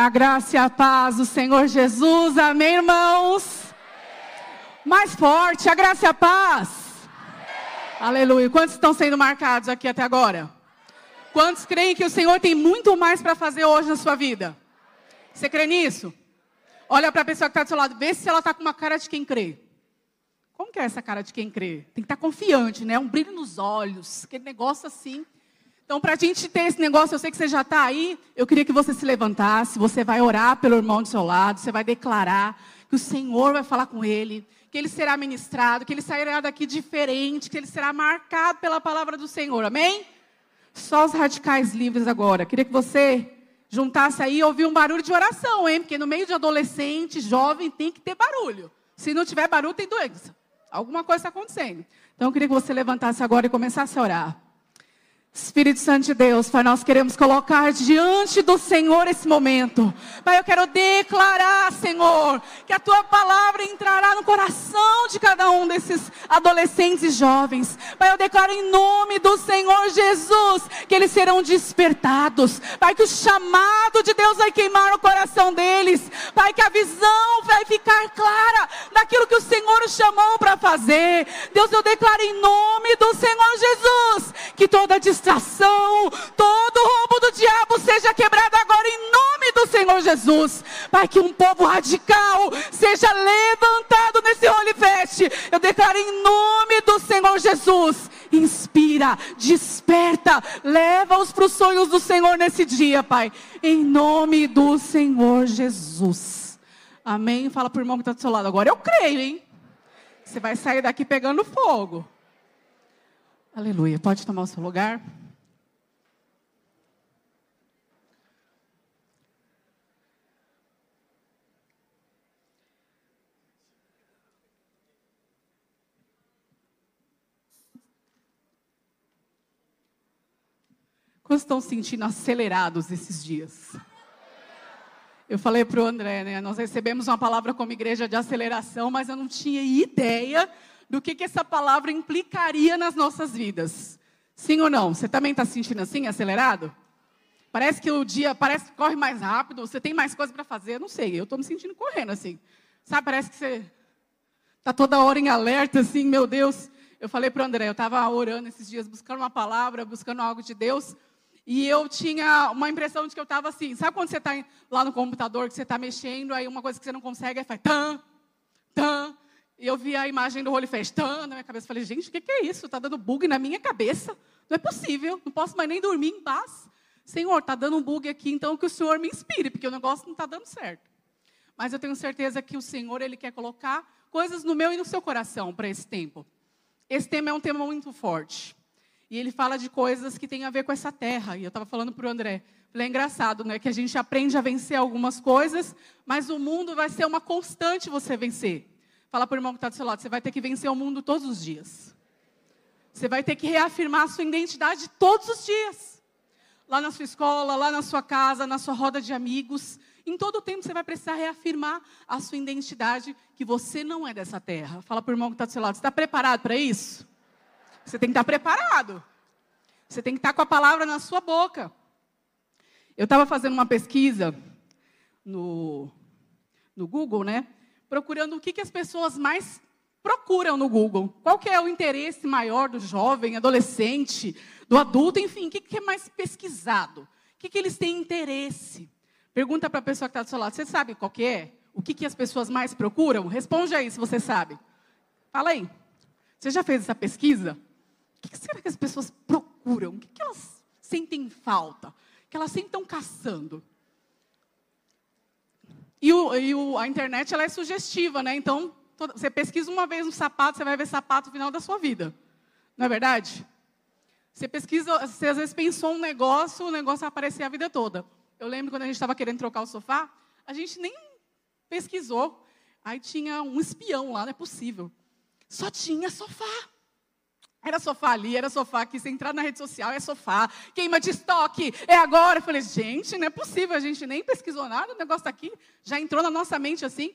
A graça e a paz do Senhor Jesus. Amém, irmãos? Mais forte, a graça e a paz. Aleluia. Quantos estão sendo marcados aqui até agora? Quantos creem que o Senhor tem muito mais para fazer hoje na sua vida? Você crê nisso? Olha para a pessoa que está do seu lado, vê se ela está com uma cara de quem crê. Como que é essa cara de quem crê? Tem que estar tá confiante, né? Um brilho nos olhos, aquele negócio assim. Então, para a gente ter esse negócio, eu sei que você já está aí, eu queria que você se levantasse, você vai orar pelo irmão do seu lado, você vai declarar que o Senhor vai falar com ele, que ele será ministrado, que ele sairá daqui diferente, que ele será marcado pela palavra do Senhor, amém? Só os radicais livres agora. Queria que você juntasse aí e ouvir um barulho de oração, hein? Porque no meio de adolescente, jovem, tem que ter barulho. Se não tiver barulho, tem doença. Alguma coisa está acontecendo. Então, eu queria que você levantasse agora e começasse a orar. Espírito Santo de Deus, Pai, nós queremos colocar diante do Senhor esse momento. Pai, eu quero declarar, Senhor, que a tua palavra entrará no coração de cada um desses adolescentes e jovens. Pai, eu declaro em nome do Senhor Jesus que eles serão despertados. Pai, que o chamado de Deus vai queimar no coração deles. Pai, que a visão vai ficar clara daquilo que o Senhor chamou para fazer. Deus, eu declaro em nome do Senhor Jesus que toda distração distração, todo roubo do diabo seja quebrado agora em nome do Senhor Jesus. Pai, que um povo radical seja levantado nesse Holy Fest. Eu declaro em nome do Senhor Jesus. Inspira, desperta, leva-os para os sonhos do Senhor nesse dia, Pai. Em nome do Senhor Jesus. Amém? Fala para o irmão que está do seu lado. Agora eu creio, hein? Você vai sair daqui pegando fogo. Aleluia. Pode tomar o seu lugar. Quantos estão sentindo acelerados esses dias? Eu falei para o André, né? Nós recebemos uma palavra como igreja de aceleração, mas eu não tinha ideia do que, que essa palavra implicaria nas nossas vidas. Sim ou não? Você também está se sentindo assim, acelerado? Parece que o dia parece que corre mais rápido, você tem mais coisa para fazer, não sei, eu estou me sentindo correndo assim. Sabe, parece que você está toda hora em alerta, assim, meu Deus. Eu falei para o André, eu estava orando esses dias, buscando uma palavra, buscando algo de Deus, e eu tinha uma impressão de que eu estava assim, sabe quando você está lá no computador, que você está mexendo, aí uma coisa que você não consegue, aí faz tan, tan, e eu vi a imagem do Holy Festando na minha cabeça. Falei, gente, o que, que é isso? Está dando bug na minha cabeça. Não é possível. Não posso mais nem dormir em paz. Senhor, está dando um bug aqui, então que o Senhor me inspire, porque o negócio não está dando certo. Mas eu tenho certeza que o Senhor, Ele quer colocar coisas no meu e no seu coração para esse tempo. Esse tema é um tema muito forte. E ele fala de coisas que têm a ver com essa terra. E eu estava falando para o André. Falei, é engraçado, né? Que a gente aprende a vencer algumas coisas, mas o mundo vai ser uma constante você vencer. Fala para o irmão que está do seu lado, você vai ter que vencer o mundo todos os dias. Você vai ter que reafirmar a sua identidade todos os dias. Lá na sua escola, lá na sua casa, na sua roda de amigos. Em todo o tempo você vai precisar reafirmar a sua identidade, que você não é dessa terra. Fala para o irmão que está do seu lado, você está preparado para isso? Você tem que estar tá preparado. Você tem que estar tá com a palavra na sua boca. Eu estava fazendo uma pesquisa no, no Google, né? Procurando o que, que as pessoas mais procuram no Google. Qual que é o interesse maior do jovem, adolescente, do adulto, enfim, o que, que é mais pesquisado? O que, que eles têm interesse? Pergunta para a pessoa que está do seu lado, você sabe qual que é? O que, que as pessoas mais procuram? Responde aí se você sabe. Fala aí. Você já fez essa pesquisa? O que, que será que as pessoas procuram? O que, que elas sentem falta? Que elas sempre estão caçando? E, o, e o, a internet ela é sugestiva, né? Então, toda, você pesquisa uma vez um sapato, você vai ver sapato no final da sua vida. Não é verdade? Você pesquisa, você às vezes pensou um negócio, o negócio vai aparecer a vida toda. Eu lembro quando a gente estava querendo trocar o sofá, a gente nem pesquisou. Aí tinha um espião lá, não é possível. Só tinha sofá. Era sofá ali, era sofá aqui. Se entrar na rede social, é sofá. Queima de estoque, é agora. Eu falei, gente, não é possível. A gente nem pesquisou nada, o negócio está aqui. Já entrou na nossa mente assim.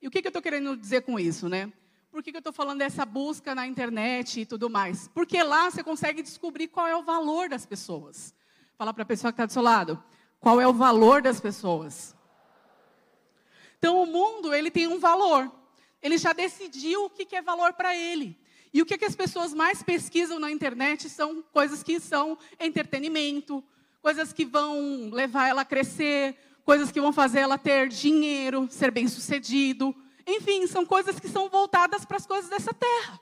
E o que, que eu estou querendo dizer com isso, né? Por que, que eu estou falando dessa busca na internet e tudo mais? Porque lá você consegue descobrir qual é o valor das pessoas. Fala para a pessoa que está do seu lado. Qual é o valor das pessoas? Então, o mundo, ele tem um valor. Ele já decidiu o que é valor para ele. E o que, que as pessoas mais pesquisam na internet são coisas que são entretenimento, coisas que vão levar ela a crescer, coisas que vão fazer ela ter dinheiro, ser bem-sucedido. Enfim, são coisas que são voltadas para as coisas dessa terra.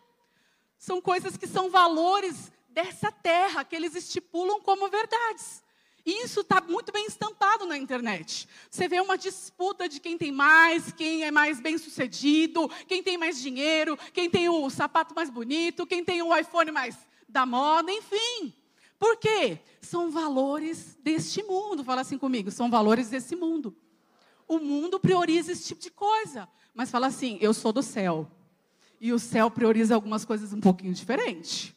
São coisas que são valores dessa terra, que eles estipulam como verdades. E isso está muito bem estampado na internet. Você vê uma disputa de quem tem mais, quem é mais bem sucedido, quem tem mais dinheiro, quem tem o sapato mais bonito, quem tem o iPhone mais da moda, enfim. Por quê? São valores deste mundo. Fala assim comigo, são valores desse mundo. O mundo prioriza esse tipo de coisa. Mas fala assim, eu sou do céu. E o céu prioriza algumas coisas um pouquinho diferentes.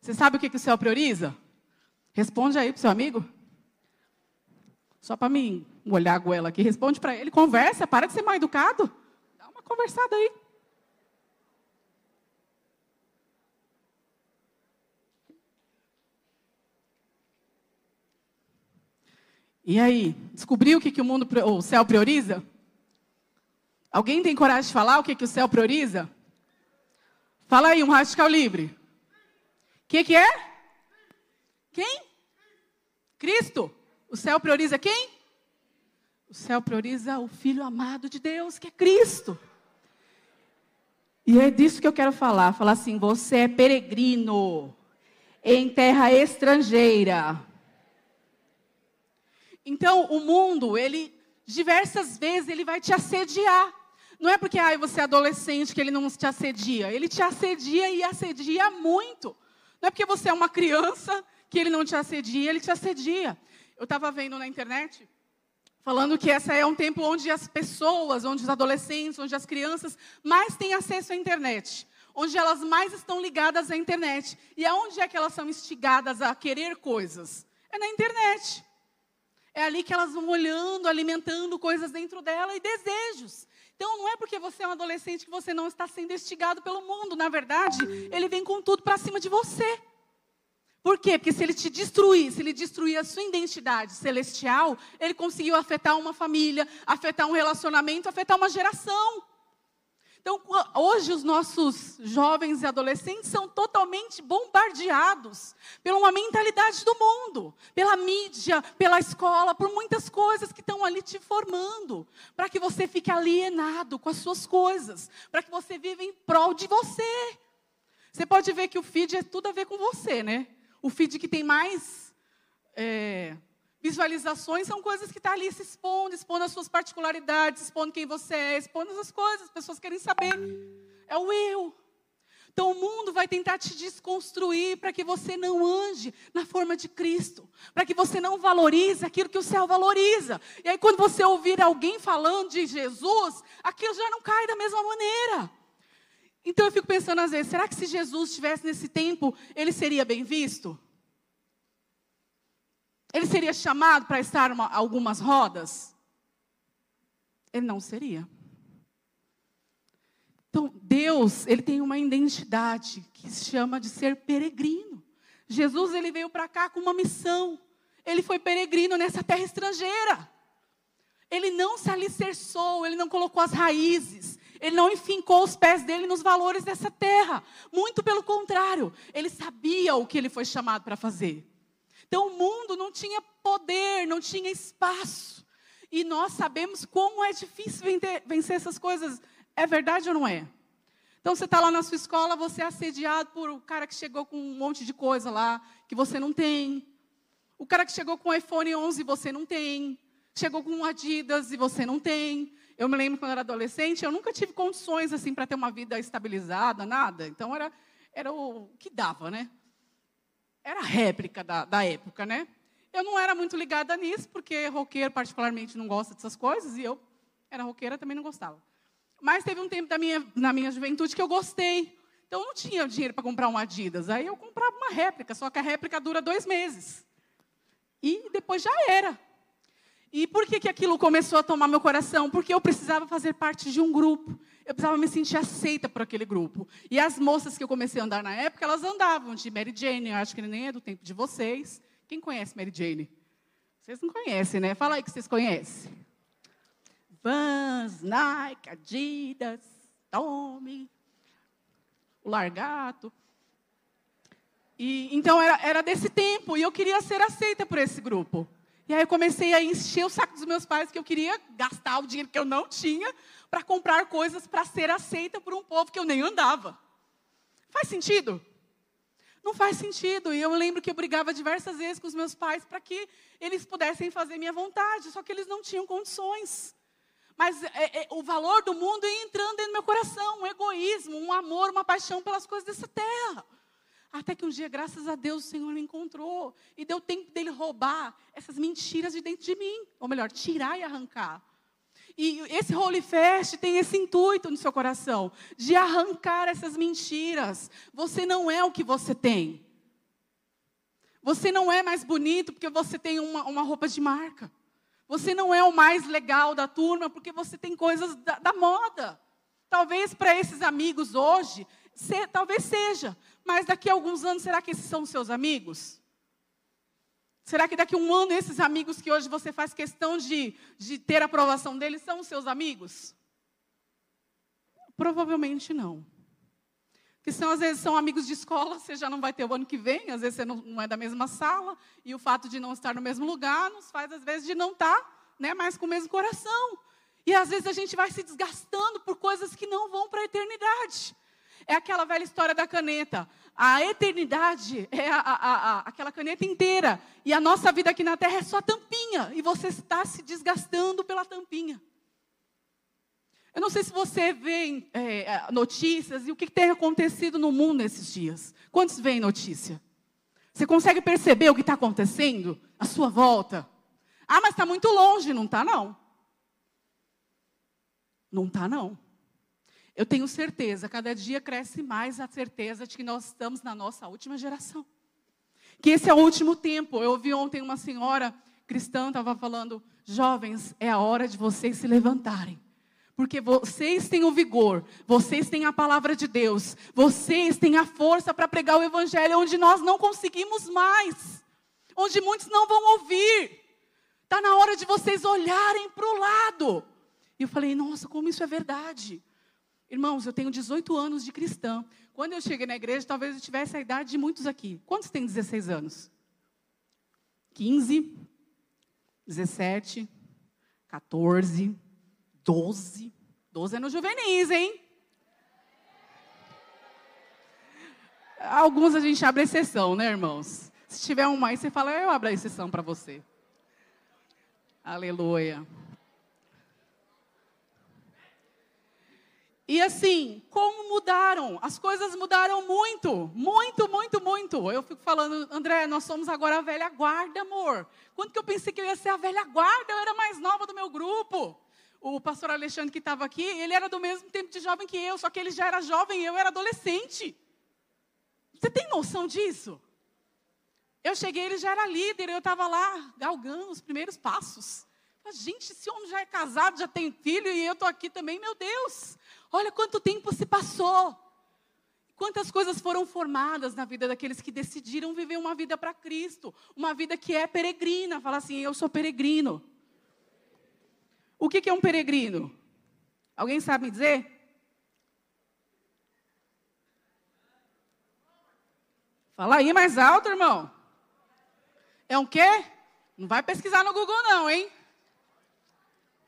Você sabe o que, que o céu prioriza? Responde aí para o seu amigo. Só para mim olhar a goela aqui, responde para ele, conversa, para de ser mal educado. Dá uma conversada aí. E aí, descobriu o que, que o mundo, o céu prioriza? Alguém tem coragem de falar o que, que o céu prioriza? Fala aí, um radical livre. O que, que é? Quem? Cristo. O céu prioriza quem? O céu prioriza o Filho amado de Deus, que é Cristo. E é disso que eu quero falar. Falar assim: você é peregrino em terra estrangeira. Então, o mundo, ele diversas vezes ele vai te assediar. Não é porque ah, você é adolescente que ele não te assedia. Ele te assedia e assedia muito. Não é porque você é uma criança que ele não te assedia, ele te assedia. Eu estava vendo na internet falando que esse é um tempo onde as pessoas, onde os adolescentes, onde as crianças mais têm acesso à internet, onde elas mais estão ligadas à internet. E aonde é que elas são instigadas a querer coisas? É na internet. É ali que elas vão olhando, alimentando coisas dentro dela e desejos. Então não é porque você é um adolescente que você não está sendo instigado pelo mundo. Na verdade, ele vem com tudo para cima de você. Por quê? Porque se ele te destruir, se ele destruir a sua identidade celestial, ele conseguiu afetar uma família, afetar um relacionamento, afetar uma geração. Então, hoje os nossos jovens e adolescentes são totalmente bombardeados pela uma mentalidade do mundo, pela mídia, pela escola, por muitas coisas que estão ali te formando, para que você fique alienado com as suas coisas, para que você viva em prol de você. Você pode ver que o feed é tudo a ver com você, né? O feed que tem mais é, visualizações são coisas que estão tá ali se expondo, expondo as suas particularidades, expondo quem você é, expondo as coisas, as pessoas querem saber. É o eu. Então o mundo vai tentar te desconstruir para que você não ande na forma de Cristo, para que você não valorize aquilo que o céu valoriza. E aí quando você ouvir alguém falando de Jesus, aquilo já não cai da mesma maneira. Então eu fico pensando às vezes, será que se Jesus estivesse nesse tempo, ele seria bem visto? Ele seria chamado para estar em algumas rodas? Ele não seria. Então, Deus, ele tem uma identidade que se chama de ser peregrino. Jesus, ele veio para cá com uma missão. Ele foi peregrino nessa terra estrangeira. Ele não se alicerçou, ele não colocou as raízes, ele não enfincou os pés dele nos valores dessa terra. Muito pelo contrário, ele sabia o que ele foi chamado para fazer. Então o mundo não tinha poder, não tinha espaço. E nós sabemos como é difícil vencer essas coisas. É verdade ou não é? Então você está lá na sua escola, você é assediado por um cara que chegou com um monte de coisa lá que você não tem. O cara que chegou com o iPhone 11 você não tem. Chegou com um Adidas e você não tem. Eu me lembro quando eu era adolescente, eu nunca tive condições assim para ter uma vida estabilizada, nada. Então era, era o que dava, né? Era a réplica da, da época, né? Eu não era muito ligada nisso, porque roqueiro particularmente não gosta dessas coisas, e eu era roqueira também não gostava. Mas teve um tempo da minha, na minha juventude que eu gostei. Então eu não tinha dinheiro para comprar um Adidas. Aí eu comprava uma réplica, só que a réplica dura dois meses. E depois já era. E por que, que aquilo começou a tomar meu coração? Porque eu precisava fazer parte de um grupo. Eu precisava me sentir aceita por aquele grupo. E as moças que eu comecei a andar na época, elas andavam de Mary Jane. Eu acho que nem é do tempo de vocês. Quem conhece Mary Jane? Vocês não conhecem, né? Fala aí que vocês conhecem. Vans, Nike, Adidas, Tommy, o Largato. E, então era, era desse tempo e eu queria ser aceita por esse grupo. E aí eu comecei a encher o saco dos meus pais que eu queria gastar o dinheiro que eu não tinha para comprar coisas para ser aceita por um povo que eu nem andava. Faz sentido? Não faz sentido. E eu lembro que eu brigava diversas vezes com os meus pais para que eles pudessem fazer minha vontade, só que eles não tinham condições. Mas é, é, o valor do mundo ia entrando dentro do meu coração, um egoísmo, um amor, uma paixão pelas coisas dessa terra. Até que um dia, graças a Deus, o Senhor me encontrou e deu tempo dele roubar essas mentiras de dentro de mim. Ou melhor, tirar e arrancar. E esse Holy Fest tem esse intuito no seu coração, de arrancar essas mentiras. Você não é o que você tem. Você não é mais bonito porque você tem uma, uma roupa de marca. Você não é o mais legal da turma porque você tem coisas da, da moda. Talvez para esses amigos hoje, se, talvez seja, mas daqui a alguns anos, será que esses são seus amigos? Será que daqui a um ano esses amigos que hoje você faz questão de, de ter a aprovação deles são os seus amigos? Provavelmente não. Porque são, às vezes são amigos de escola, você já não vai ter o ano que vem, às vezes você não, não é da mesma sala, e o fato de não estar no mesmo lugar nos faz, às vezes, de não estar né, mais com o mesmo coração. E às vezes a gente vai se desgastando por coisas que não vão para a eternidade. É aquela velha história da caneta. A eternidade é a, a, a, aquela caneta inteira. E a nossa vida aqui na terra é só tampinha. E você está se desgastando pela tampinha. Eu não sei se você vê é, é notícias e o que tem acontecido no mundo nesses dias. Quantos veem notícia? Você consegue perceber o que está acontecendo à sua volta? Ah, mas está muito longe. Não está, não. Não está, não. Eu tenho certeza, cada dia cresce mais a certeza de que nós estamos na nossa última geração. Que esse é o último tempo. Eu ouvi ontem uma senhora cristã estava falando: jovens, é a hora de vocês se levantarem. Porque vocês têm o vigor, vocês têm a palavra de Deus, vocês têm a força para pregar o Evangelho onde nós não conseguimos mais, onde muitos não vão ouvir. Está na hora de vocês olharem para o lado. E eu falei: nossa, como isso é verdade. Irmãos, eu tenho 18 anos de cristã. Quando eu cheguei na igreja, talvez eu tivesse a idade de muitos aqui. Quantos têm 16 anos? 15, 17, 14, 12. 12 é no juvenis, hein? Alguns a gente abre exceção, né, irmãos? Se tiver um aí, você fala, eu abro a exceção para você. Aleluia. E assim, como mudaram? As coisas mudaram muito, muito, muito, muito. Eu fico falando, André, nós somos agora a velha guarda, amor. Quando que eu pensei que eu ia ser a velha guarda? Eu era mais nova do meu grupo. O pastor Alexandre que estava aqui, ele era do mesmo tempo de jovem que eu, só que ele já era jovem e eu era adolescente. Você tem noção disso? Eu cheguei, ele já era líder, eu estava lá galgando os primeiros passos. Gente, esse homem já é casado, já tem filho e eu estou aqui também, meu Deus. Olha quanto tempo se passou. Quantas coisas foram formadas na vida daqueles que decidiram viver uma vida para Cristo, uma vida que é peregrina. Fala assim: eu sou peregrino. O que, que é um peregrino? Alguém sabe me dizer? Fala aí mais alto, irmão. É um quê? Não vai pesquisar no Google, não, hein?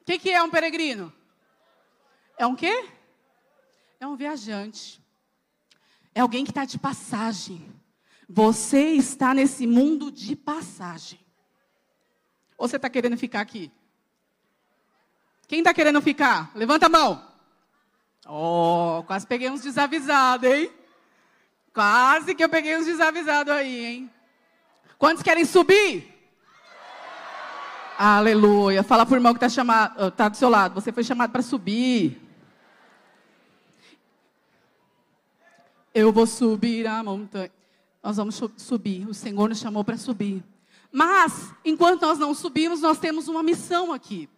O que, que é um peregrino? É um quê? É um viajante. É alguém que está de passagem. Você está nesse mundo de passagem. Ou você está querendo ficar aqui? Quem está querendo ficar? Levanta a mão. Oh, quase peguei uns desavisados, hein? Quase que eu peguei uns desavisados aí, hein? Quantos querem subir? Aleluia. Fala para o irmão que está tá do seu lado. Você foi chamado para subir. Eu vou subir a montanha. Nós vamos subir. O Senhor nos chamou para subir. Mas, enquanto nós não subimos, nós temos uma missão aqui.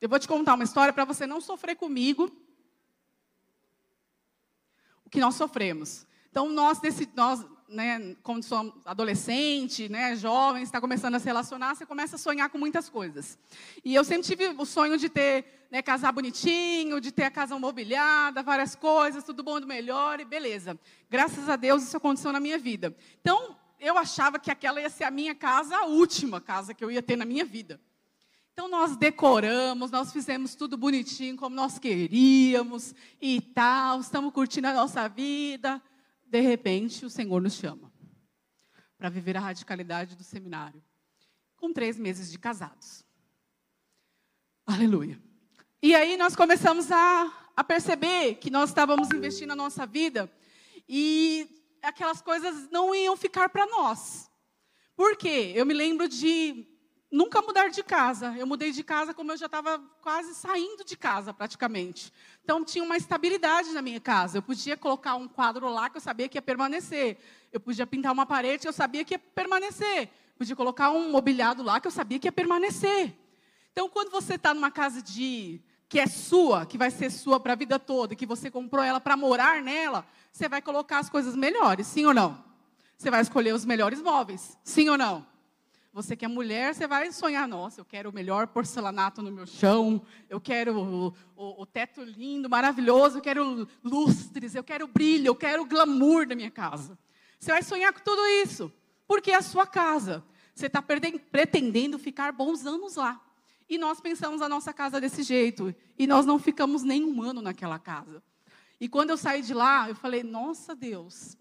Eu vou te contar uma história para você não sofrer comigo o que nós sofremos. Então, nós, nós né, quando somos adolescente, né, jovem, está começando a se relacionar, você começa a sonhar com muitas coisas. E eu sempre tive o sonho de ter, né, casar bonitinho, de ter a casa mobiliada, várias coisas, tudo bom do melhor e beleza. Graças a Deus isso aconteceu na minha vida. Então, eu achava que aquela ia ser a minha casa, a última casa que eu ia ter na minha vida. Então nós decoramos, nós fizemos tudo bonitinho como nós queríamos e tal, estamos curtindo a nossa vida. De repente, o Senhor nos chama para viver a radicalidade do seminário, com três meses de casados. Aleluia. E aí nós começamos a, a perceber que nós estávamos investindo na nossa vida e aquelas coisas não iam ficar para nós. Por quê? Eu me lembro de nunca mudar de casa. Eu mudei de casa como eu já estava quase saindo de casa, praticamente. Então, tinha uma estabilidade na minha casa. Eu podia colocar um quadro lá que eu sabia que ia permanecer. Eu podia pintar uma parede que eu sabia que ia permanecer. Eu podia colocar um mobiliado lá que eu sabia que ia permanecer. Então, quando você está numa casa de que é sua, que vai ser sua para a vida toda, que você comprou ela para morar nela, você vai colocar as coisas melhores, sim ou não? Você vai escolher os melhores móveis, sim ou não? Você que é mulher, você vai sonhar, nossa, eu quero o melhor porcelanato no meu chão, eu quero o, o, o teto lindo, maravilhoso, eu quero lustres, eu quero brilho, eu quero glamour da minha casa. Você vai sonhar com tudo isso, porque é a sua casa. Você está pretendendo ficar bons anos lá. E nós pensamos a nossa casa desse jeito. E nós não ficamos nem um ano naquela casa. E quando eu saí de lá, eu falei, nossa Deus,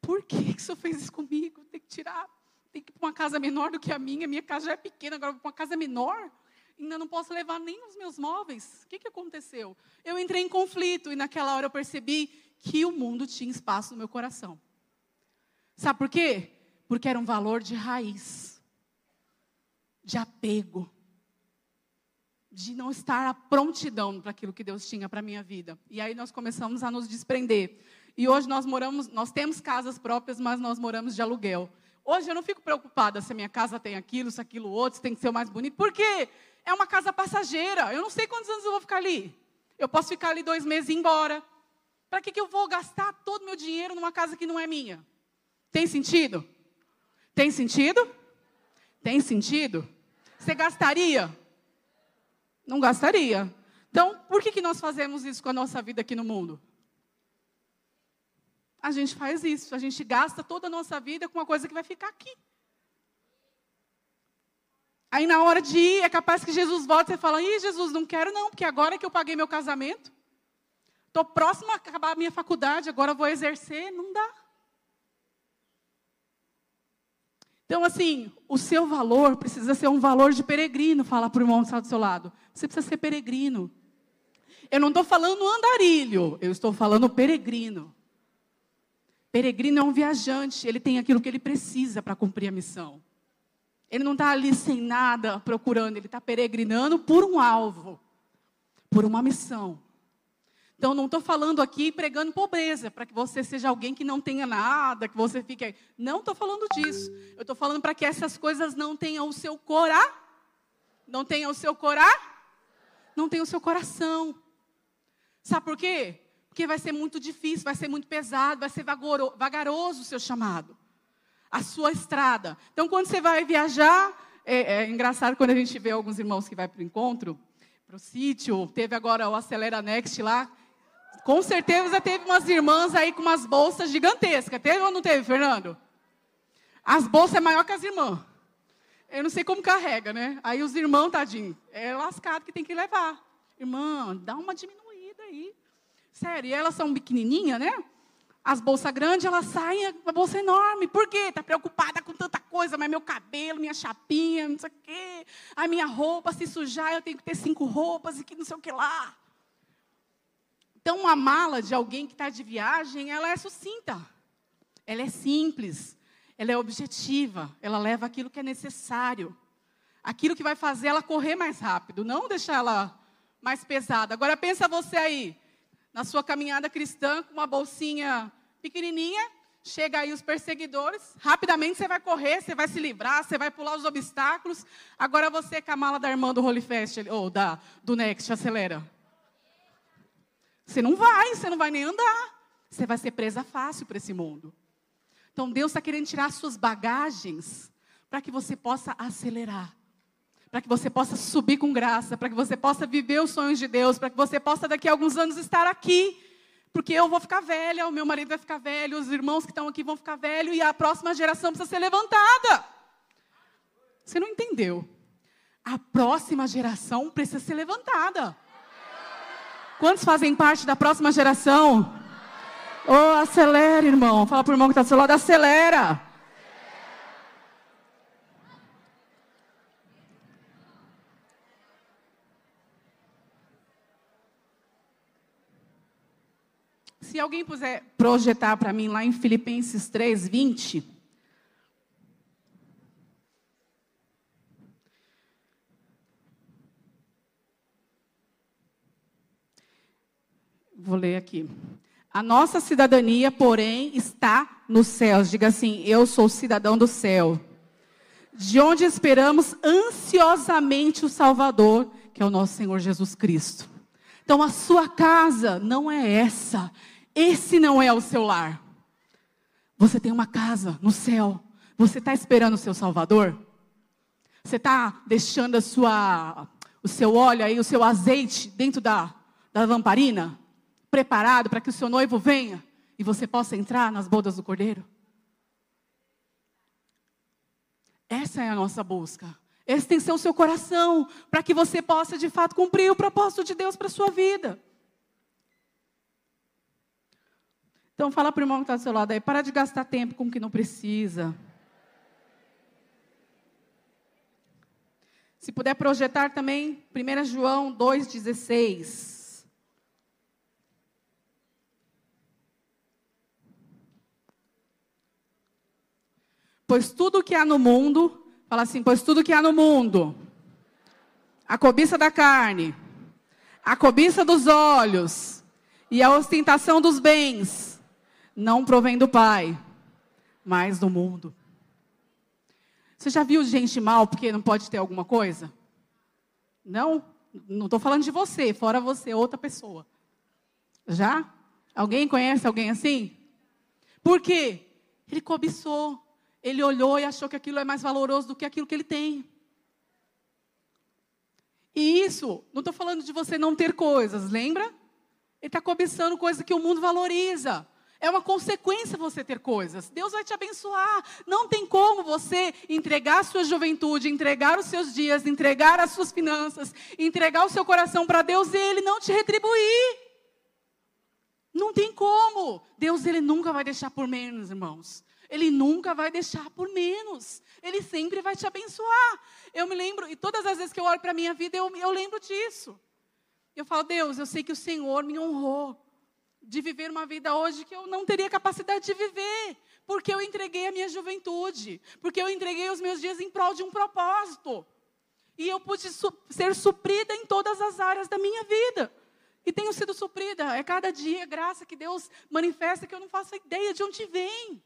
por que, que o senhor fez isso comigo? Tem que tirar tem que ir para uma casa menor do que a minha, minha casa já é pequena, agora para uma casa menor, ainda não posso levar nem os meus móveis. O que, que aconteceu? Eu entrei em conflito e naquela hora eu percebi que o mundo tinha espaço no meu coração. Sabe por quê? Porque era um valor de raiz, de apego, de não estar à prontidão para aquilo que Deus tinha para a minha vida. E aí nós começamos a nos desprender. E hoje nós moramos, nós temos casas próprias, mas nós moramos de aluguel. Hoje eu não fico preocupada se a minha casa tem aquilo, se aquilo outro, se tem que ser o mais bonito, porque é uma casa passageira. Eu não sei quantos anos eu vou ficar ali. Eu posso ficar ali dois meses e ir embora. Para que, que eu vou gastar todo o meu dinheiro numa casa que não é minha? Tem sentido? Tem sentido? Tem sentido? Você gastaria? Não gastaria. Então, por que, que nós fazemos isso com a nossa vida aqui no mundo? A gente faz isso. A gente gasta toda a nossa vida com uma coisa que vai ficar aqui. Aí na hora de ir, é capaz que Jesus volta e fala: Ih, Jesus, não quero não, porque agora que eu paguei meu casamento, estou próximo a acabar a minha faculdade, agora vou exercer. Não dá. Então, assim, o seu valor precisa ser um valor de peregrino, fala para o irmão que está do seu lado. Você precisa ser peregrino. Eu não estou falando andarilho, eu estou falando peregrino. Peregrino é um viajante, ele tem aquilo que ele precisa para cumprir a missão. Ele não está ali sem nada procurando, ele está peregrinando por um alvo, por uma missão. Então, não estou falando aqui pregando pobreza, para que você seja alguém que não tenha nada, que você fique aí. Não estou falando disso. Eu estou falando para que essas coisas não tenham o seu corá. Não tenham o seu corá. Não tenham o seu coração. Sabe por quê? Porque vai ser muito difícil, vai ser muito pesado, vai ser vagaroso o seu chamado, a sua estrada. Então, quando você vai viajar, é, é engraçado quando a gente vê alguns irmãos que vai para o encontro, para o sítio, teve agora o Acelera Next lá. Com certeza teve umas irmãs aí com umas bolsas gigantescas. Teve ou não teve, Fernando? As bolsas é maior que as irmãs. Eu não sei como carrega, né? Aí os irmãos, tadinho, é lascado que tem que levar. Irmã, dá uma diminuída aí. Sério, e elas são pequenininhas, né? As bolsas grandes, elas saem, a bolsa enorme. Por quê? Está preocupada com tanta coisa, mas meu cabelo, minha chapinha, não sei o quê. A minha roupa, se sujar, eu tenho que ter cinco roupas e que não sei o que lá. Então, uma mala de alguém que está de viagem, ela é sucinta. Ela é simples. Ela é objetiva. Ela leva aquilo que é necessário. Aquilo que vai fazer ela correr mais rápido, não deixar ela mais pesada. Agora, pensa você aí na sua caminhada cristã com uma bolsinha pequenininha, chega aí os perseguidores, rapidamente você vai correr, você vai se livrar, você vai pular os obstáculos. Agora você com a mala da irmã do Holy Fest, ou da, do Next, acelera. Você não vai, você não vai nem andar. Você vai ser presa fácil para esse mundo. Então Deus está querendo tirar suas bagagens para que você possa acelerar. Para que você possa subir com graça, para que você possa viver os sonhos de Deus, para que você possa daqui a alguns anos estar aqui porque eu vou ficar velha, o meu marido vai ficar velho, os irmãos que estão aqui vão ficar velho e a próxima geração precisa ser levantada. Você não entendeu? A próxima geração precisa ser levantada. Quantos fazem parte da próxima geração? Oh, acelera, irmão. Fala para o irmão que está do seu lado, acelera. Se alguém puder projetar para mim lá em Filipenses 3, 20. Vou ler aqui. A nossa cidadania, porém, está nos céus. Diga assim: Eu sou cidadão do céu. De onde esperamos ansiosamente o Salvador, que é o nosso Senhor Jesus Cristo. Então, a sua casa não é essa. Esse não é o seu lar. Você tem uma casa no céu. Você está esperando o seu Salvador? Você está deixando a sua, o seu óleo aí, o seu azeite dentro da, da lamparina? Preparado para que o seu noivo venha e você possa entrar nas bodas do Cordeiro? Essa é a nossa busca. Esse tem que ser o seu coração, para que você possa de fato cumprir o propósito de Deus para a sua vida. Então fala para o irmão que está do seu lado aí, para de gastar tempo com o que não precisa. Se puder projetar também, 1 João 2,16. Pois tudo que há no mundo, fala assim, pois tudo que há no mundo, a cobiça da carne, a cobiça dos olhos e a ostentação dos bens, não provém do Pai, mas do mundo. Você já viu gente mal porque não pode ter alguma coisa? Não? Não estou falando de você, fora você, outra pessoa. Já? Alguém conhece alguém assim? Por quê? Ele cobiçou. Ele olhou e achou que aquilo é mais valoroso do que aquilo que ele tem. E isso, não estou falando de você não ter coisas, lembra? Ele está cobiçando coisas que o mundo valoriza. É uma consequência você ter coisas. Deus vai te abençoar. Não tem como você entregar a sua juventude, entregar os seus dias, entregar as suas finanças, entregar o seu coração para Deus e Ele não te retribuir. Não tem como. Deus, Ele nunca vai deixar por menos, irmãos. Ele nunca vai deixar por menos. Ele sempre vai te abençoar. Eu me lembro, e todas as vezes que eu olho para a minha vida, eu, eu lembro disso. Eu falo, Deus, eu sei que o Senhor me honrou de viver uma vida hoje que eu não teria capacidade de viver, porque eu entreguei a minha juventude, porque eu entreguei os meus dias em prol de um propósito. E eu pude su ser suprida em todas as áreas da minha vida. E tenho sido suprida. É cada dia graça que Deus manifesta que eu não faço ideia de onde vem.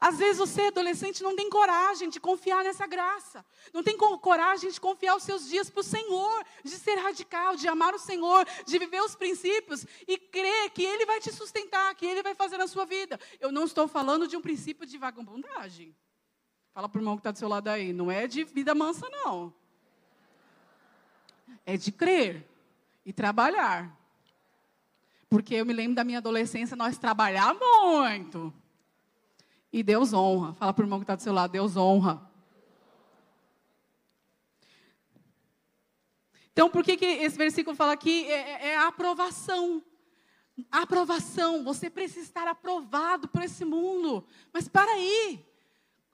Às vezes você, adolescente, não tem coragem de confiar nessa graça. Não tem coragem de confiar os seus dias para o Senhor, de ser radical, de amar o Senhor, de viver os princípios e crer que Ele vai te sustentar, que Ele vai fazer na sua vida. Eu não estou falando de um princípio de vagabundagem. Fala para o irmão que está do seu lado aí. Não é de vida mansa, não. É de crer e trabalhar. Porque eu me lembro da minha adolescência, nós trabalhar muito. E Deus honra. Fala para o irmão que está do seu lado, Deus honra. Então, por que, que esse versículo fala aqui? É, é, é a aprovação. A aprovação. Você precisa estar aprovado por esse mundo. Mas para aí.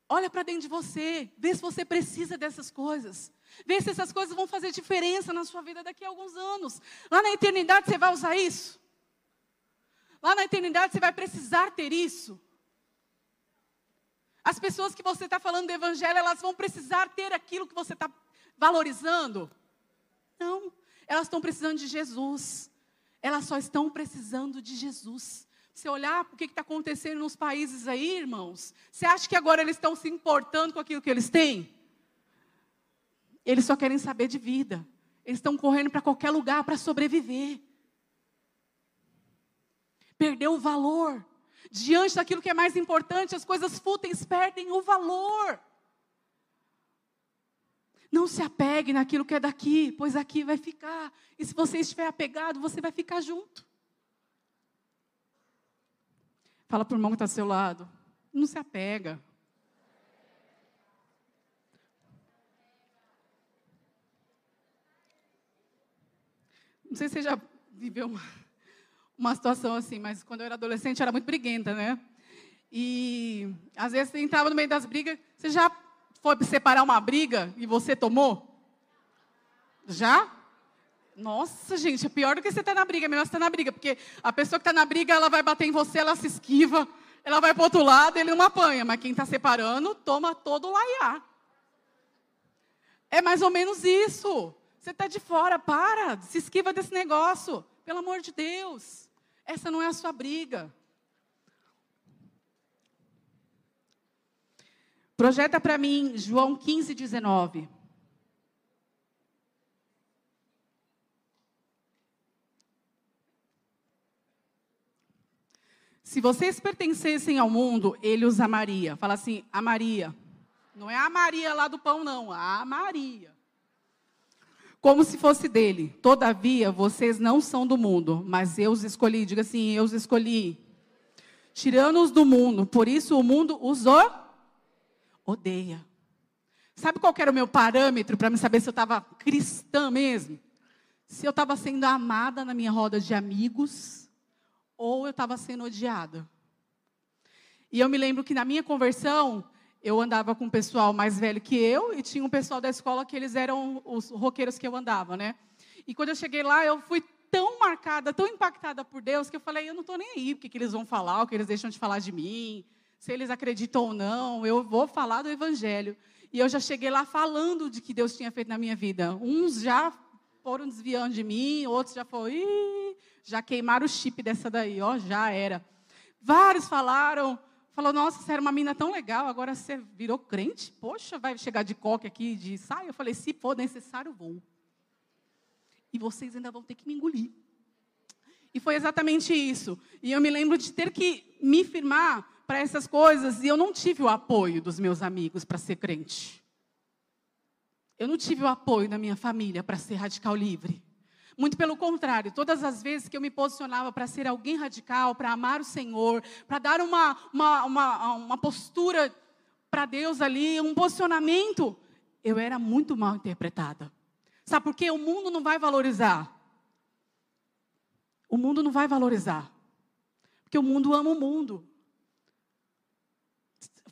Olha para dentro de você. Vê se você precisa dessas coisas. Vê se essas coisas vão fazer diferença na sua vida daqui a alguns anos. Lá na eternidade você vai usar isso. Lá na eternidade você vai precisar ter isso. As pessoas que você está falando do Evangelho, elas vão precisar ter aquilo que você está valorizando? Não, elas estão precisando de Jesus. Elas só estão precisando de Jesus. Você olhar o que está acontecendo nos países aí, irmãos, você acha que agora eles estão se importando com aquilo que eles têm? Eles só querem saber de vida. Eles estão correndo para qualquer lugar para sobreviver. Perdeu o valor Diante daquilo que é mais importante, as coisas fúteis perdem o valor. Não se apegue naquilo que é daqui, pois aqui vai ficar. E se você estiver apegado, você vai ficar junto. Fala para o irmão que está do seu lado. Não se apega. Não sei se você já viveu uma, uma situação assim, mas quando eu era adolescente era muito briguenta, né? E às vezes você entrava no meio das brigas, você já foi separar uma briga e você tomou? Já? Nossa, gente, é pior do que você estar tá na briga, é melhor você estar tá na briga, porque a pessoa que está na briga, ela vai bater em você, ela se esquiva, ela vai para outro lado, ele não apanha, mas quem está separando, toma todo o laiá. É mais ou menos isso. Você está de fora, para, se esquiva desse negócio, pelo amor de Deus. Essa não é a sua briga. Projeta para mim João 15, 19. Se vocês pertencessem ao mundo, ele os amaria. Fala assim, amaria. Não é a Maria lá do pão, não. A Maria. Como se fosse dele. Todavia, vocês não são do mundo, mas eu os escolhi. Diga assim, eu os escolhi. Tirando-os do mundo. Por isso o mundo os odeia. Sabe qual era o meu parâmetro para me saber se eu estava cristã mesmo? Se eu estava sendo amada na minha roda de amigos ou eu estava sendo odiada. E eu me lembro que na minha conversão, eu andava com um pessoal mais velho que eu e tinha um pessoal da escola que eles eram os roqueiros que eu andava, né? E quando eu cheguei lá, eu fui tão marcada, tão impactada por Deus, que eu falei, eu não estou nem aí, o que, que eles vão falar, o que eles deixam de falar de mim se eles acreditam ou não, eu vou falar do Evangelho. E eu já cheguei lá falando de que Deus tinha feito na minha vida. Uns já foram desviando de mim, outros já foram, já queimaram o chip dessa daí, ó, já era. Vários falaram, falou, nossa, você era uma mina tão legal, agora você virou crente? Poxa, vai chegar de coque aqui, de sai? Eu falei, se for necessário, vou. E vocês ainda vão ter que me engolir. E foi exatamente isso. E eu me lembro de ter que me firmar para essas coisas e eu não tive o apoio dos meus amigos para ser crente. Eu não tive o apoio da minha família para ser radical livre. Muito pelo contrário, todas as vezes que eu me posicionava para ser alguém radical, para amar o Senhor, para dar uma, uma, uma, uma postura para Deus ali, um posicionamento, eu era muito mal interpretada. Sabe por quê? O mundo não vai valorizar. O mundo não vai valorizar. Porque o mundo ama o mundo.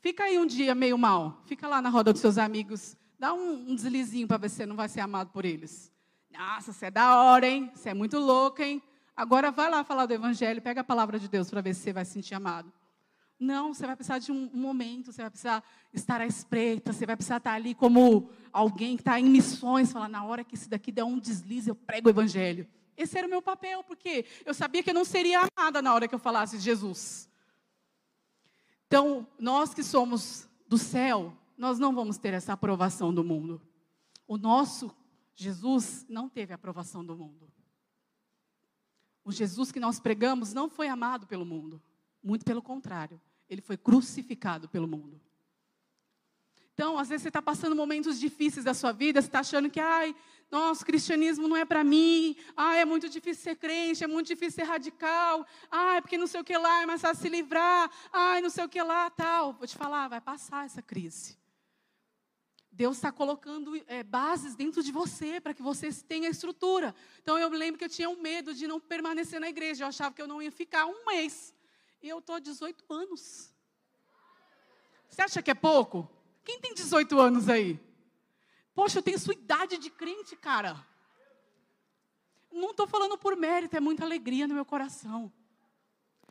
Fica aí um dia meio mal. Fica lá na roda dos seus amigos. Dá um, um deslizinho para ver se não vai ser amado por eles. Nossa, você é da hora, hein? Você é muito louco, hein? Agora vai lá falar do Evangelho, pega a palavra de Deus para ver se você vai se sentir amado. Não, você vai precisar de um, um, momento, você vai precisar estar à espreita, você vai precisar estar ali como alguém que está em missões, falar, na hora que esse daqui der um deslize, eu prego o Evangelho. Esse era o meu papel, porque eu sabia que eu não seria amada na hora que eu falasse de Jesus. Então, nós que somos do céu, nós não vamos ter essa aprovação do mundo. O nosso Jesus não teve a aprovação do mundo. O Jesus que nós pregamos não foi amado pelo mundo. Muito pelo contrário, ele foi crucificado pelo mundo. Então, às vezes você está passando momentos difíceis da sua vida, você está achando que, ai, nossa, o cristianismo não é para mim, ai, é muito difícil ser crente, é muito difícil ser radical, ai, porque não sei o que lá, é mais fácil se livrar, ai, não sei o que lá, tal. Vou te falar, vai passar essa crise. Deus está colocando é, bases dentro de você para que você tenha estrutura. Então eu lembro que eu tinha um medo de não permanecer na igreja. Eu achava que eu não ia ficar um mês. E eu estou há 18 anos. Você acha que é pouco? Quem tem 18 anos aí? Poxa, eu tenho sua idade de crente, cara. Não estou falando por mérito, é muita alegria no meu coração.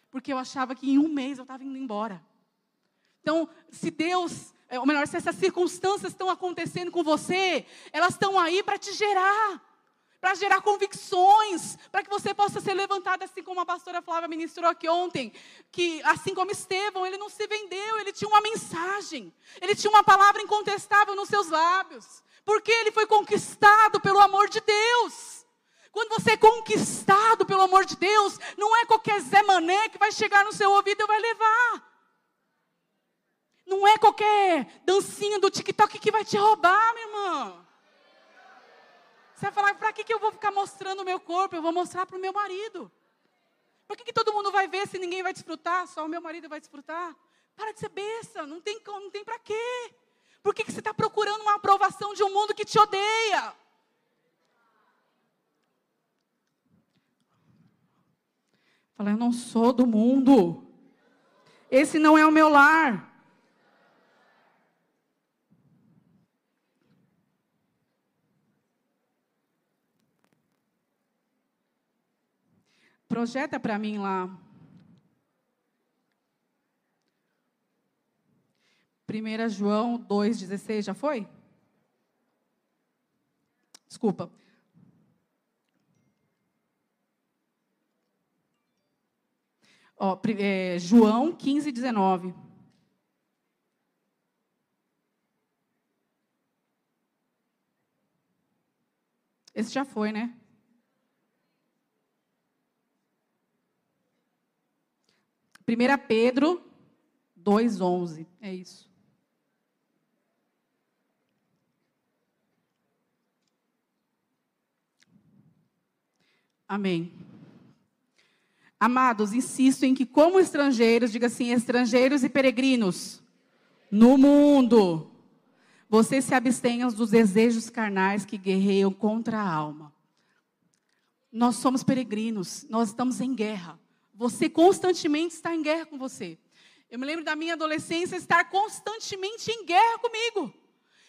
Porque eu achava que em um mês eu estava indo embora. Então, se Deus, ou melhor, se essas circunstâncias estão acontecendo com você, elas estão aí para te gerar para gerar convicções, para que você possa ser levantado, assim como a pastora Flávia ministrou aqui ontem, que assim como Estevão, ele não se vendeu, ele tinha uma mensagem, ele tinha uma palavra incontestável nos seus lábios, porque ele foi conquistado pelo amor de Deus. Quando você é conquistado pelo amor de Deus, não é qualquer Zé Mané que vai chegar no seu ouvido e vai levar. Não é qualquer dancinha do TikTok que vai te roubar, minha irmã. Você vai falar, para que, que eu vou ficar mostrando o meu corpo? Eu vou mostrar para o meu marido. Por que, que todo mundo vai ver se ninguém vai desfrutar? Só o meu marido vai desfrutar? Para de ser besta, não tem, não tem para quê? Por que, que você está procurando uma aprovação de um mundo que te odeia? Fala, eu não sou do mundo. Esse não é o meu lar. Projeta para mim lá. 1 João 2,16, já foi? Desculpa. Ó, é, João 15, 19. Esse já foi, né? 1 Pedro 2,11. É isso. Amém. Amados, insisto em que, como estrangeiros, diga assim, estrangeiros e peregrinos no mundo, vocês se abstenham dos desejos carnais que guerreiam contra a alma. Nós somos peregrinos, nós estamos em guerra. Você constantemente está em guerra com você. Eu me lembro da minha adolescência estar constantemente em guerra comigo.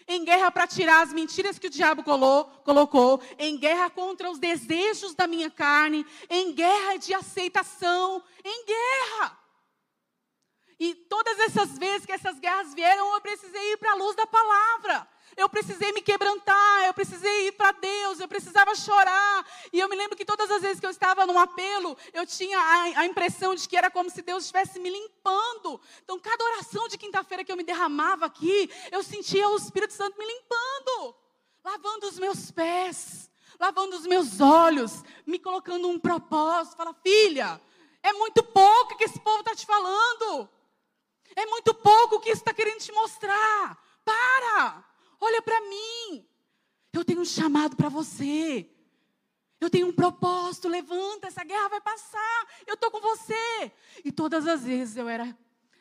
Em guerra para tirar as mentiras que o diabo colocou, em guerra contra os desejos da minha carne, em guerra de aceitação, em guerra. E todas essas vezes que essas guerras vieram, eu precisei ir para a luz da palavra eu precisei me quebrantar, eu precisei ir para Deus, eu precisava chorar. E eu me lembro que todas as vezes que eu estava num apelo, eu tinha a, a impressão de que era como se Deus estivesse me limpando. Então, cada oração de quinta-feira que eu me derramava aqui, eu sentia o Espírito Santo me limpando, lavando os meus pés, lavando os meus olhos, me colocando um propósito. Fala, filha, é muito pouco que esse povo está te falando. É muito pouco que isso está querendo te mostrar. Para! Olha para mim. Eu tenho um chamado para você. Eu tenho um propósito. Levanta, essa guerra vai passar. Eu estou com você. E todas as vezes eu era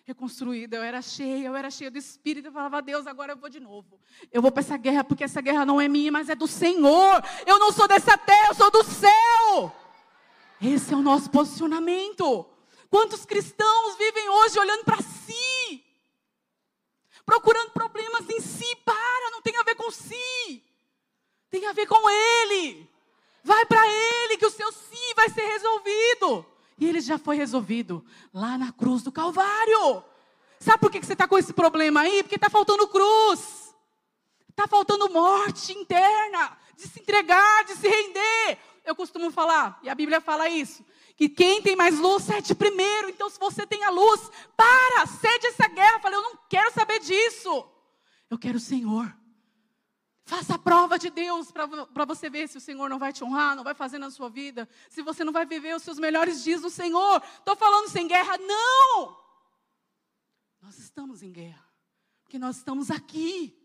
reconstruída, eu era cheia, eu era cheia do Espírito. Eu falava, Deus, agora eu vou de novo. Eu vou para essa guerra, porque essa guerra não é minha, mas é do Senhor. Eu não sou dessa terra, eu sou do céu. Esse é o nosso posicionamento. Quantos cristãos vivem hoje olhando para si? procurando problemas em si. Para, não tem a ver com si. Tem a ver com Ele. Vai para Ele, que o seu si vai ser resolvido. E ele já foi resolvido lá na cruz do Calvário. Sabe por que você está com esse problema aí? Porque está faltando cruz. Está faltando morte interna, de se entregar, de se render. Eu costumo falar, e a Bíblia fala isso, que quem tem mais luz cede primeiro. Então, se você tem a luz, para, cede essa guerra. Fala, eu não quero saber disso. Eu quero o Senhor. Faça a prova de Deus para você ver se o Senhor não vai te honrar, não vai fazer na sua vida, se você não vai viver os seus melhores dias no Senhor. Estou falando sem guerra? Não! Nós estamos em guerra, porque nós estamos aqui.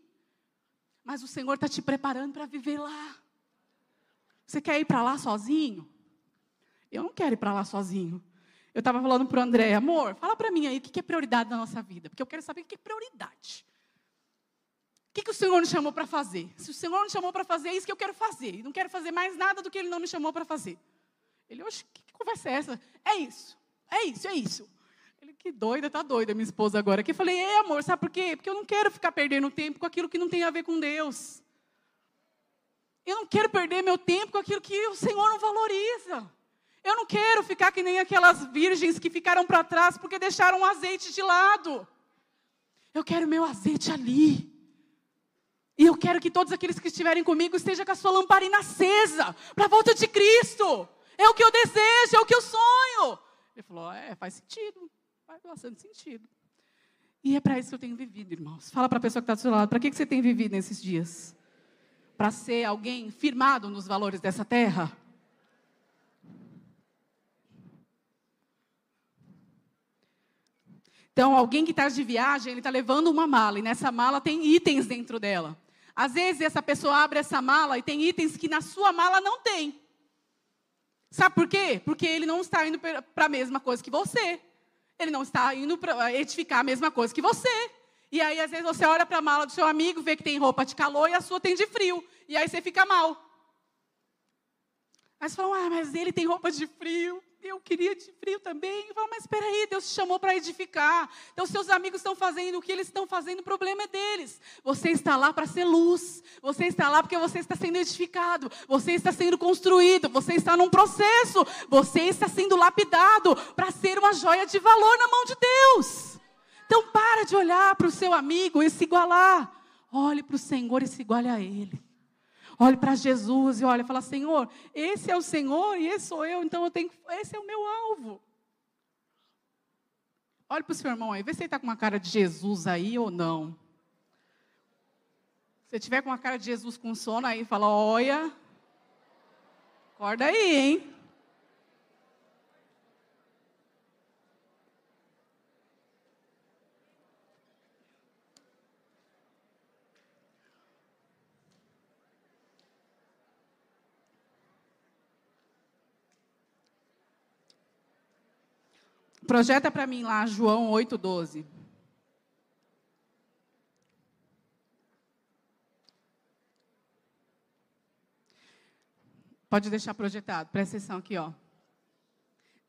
Mas o Senhor está te preparando para viver lá. Você quer ir para lá sozinho? Eu não quero ir para lá sozinho. Eu estava falando para o André, amor, fala para mim aí o que é prioridade na nossa vida, porque eu quero saber o que é prioridade. O que, que o Senhor nos chamou para fazer? Se o Senhor nos chamou para fazer, é isso que eu quero fazer. E não quero fazer mais nada do que Ele não me chamou para fazer. Ele, oxe, que, que conversa é essa? É isso, é isso, é isso. Ele, que doida, tá doida, minha esposa agora. Que eu falei, é amor, sabe por quê? Porque eu não quero ficar perdendo tempo com aquilo que não tem a ver com Deus. Eu não quero perder meu tempo com aquilo que o Senhor não valoriza. Eu não quero ficar que nem aquelas virgens que ficaram para trás porque deixaram o azeite de lado. Eu quero meu azeite ali. E eu quero que todos aqueles que estiverem comigo estejam com a sua lamparina acesa para a volta de Cristo. É o que eu desejo, é o que eu sonho. Ele falou: é, faz sentido, faz bastante sentido. E é para isso que eu tenho vivido, irmãos. Fala para a pessoa que está do seu lado: para que, que você tem vivido nesses dias? Para ser alguém firmado nos valores dessa terra? Então, alguém que está de viagem, ele está levando uma mala, e nessa mala tem itens dentro dela. Às vezes, essa pessoa abre essa mala e tem itens que na sua mala não tem. Sabe por quê? Porque ele não está indo para a mesma coisa que você. Ele não está indo para edificar a mesma coisa que você. E aí, às vezes, você olha para a mala do seu amigo, vê que tem roupa de calor e a sua tem de frio. E aí você fica mal. Aí você fala, ah, mas ele tem roupa de frio eu queria de frio também. Eu falo, mas espera aí, Deus te chamou para edificar. Então, seus amigos estão fazendo o que eles estão fazendo, o problema é deles. Você está lá para ser luz. Você está lá porque você está sendo edificado. Você está sendo construído. Você está num processo. Você está sendo lapidado para ser uma joia de valor na mão de Deus. Então, para de olhar para o seu amigo e se igualar. Olhe para o Senhor e se iguale a Ele. Olhe para Jesus e olha, fala: Senhor, esse é o Senhor e esse sou eu, então eu tenho, esse é o meu alvo. Olhe para o seu irmão aí, vê se ele está com uma cara de Jesus aí ou não. Se tiver com uma cara de Jesus com sono aí, fala: Olha, acorda aí, hein? Projeta para mim lá João 8,12. Pode deixar projetado, presta atenção aqui, ó.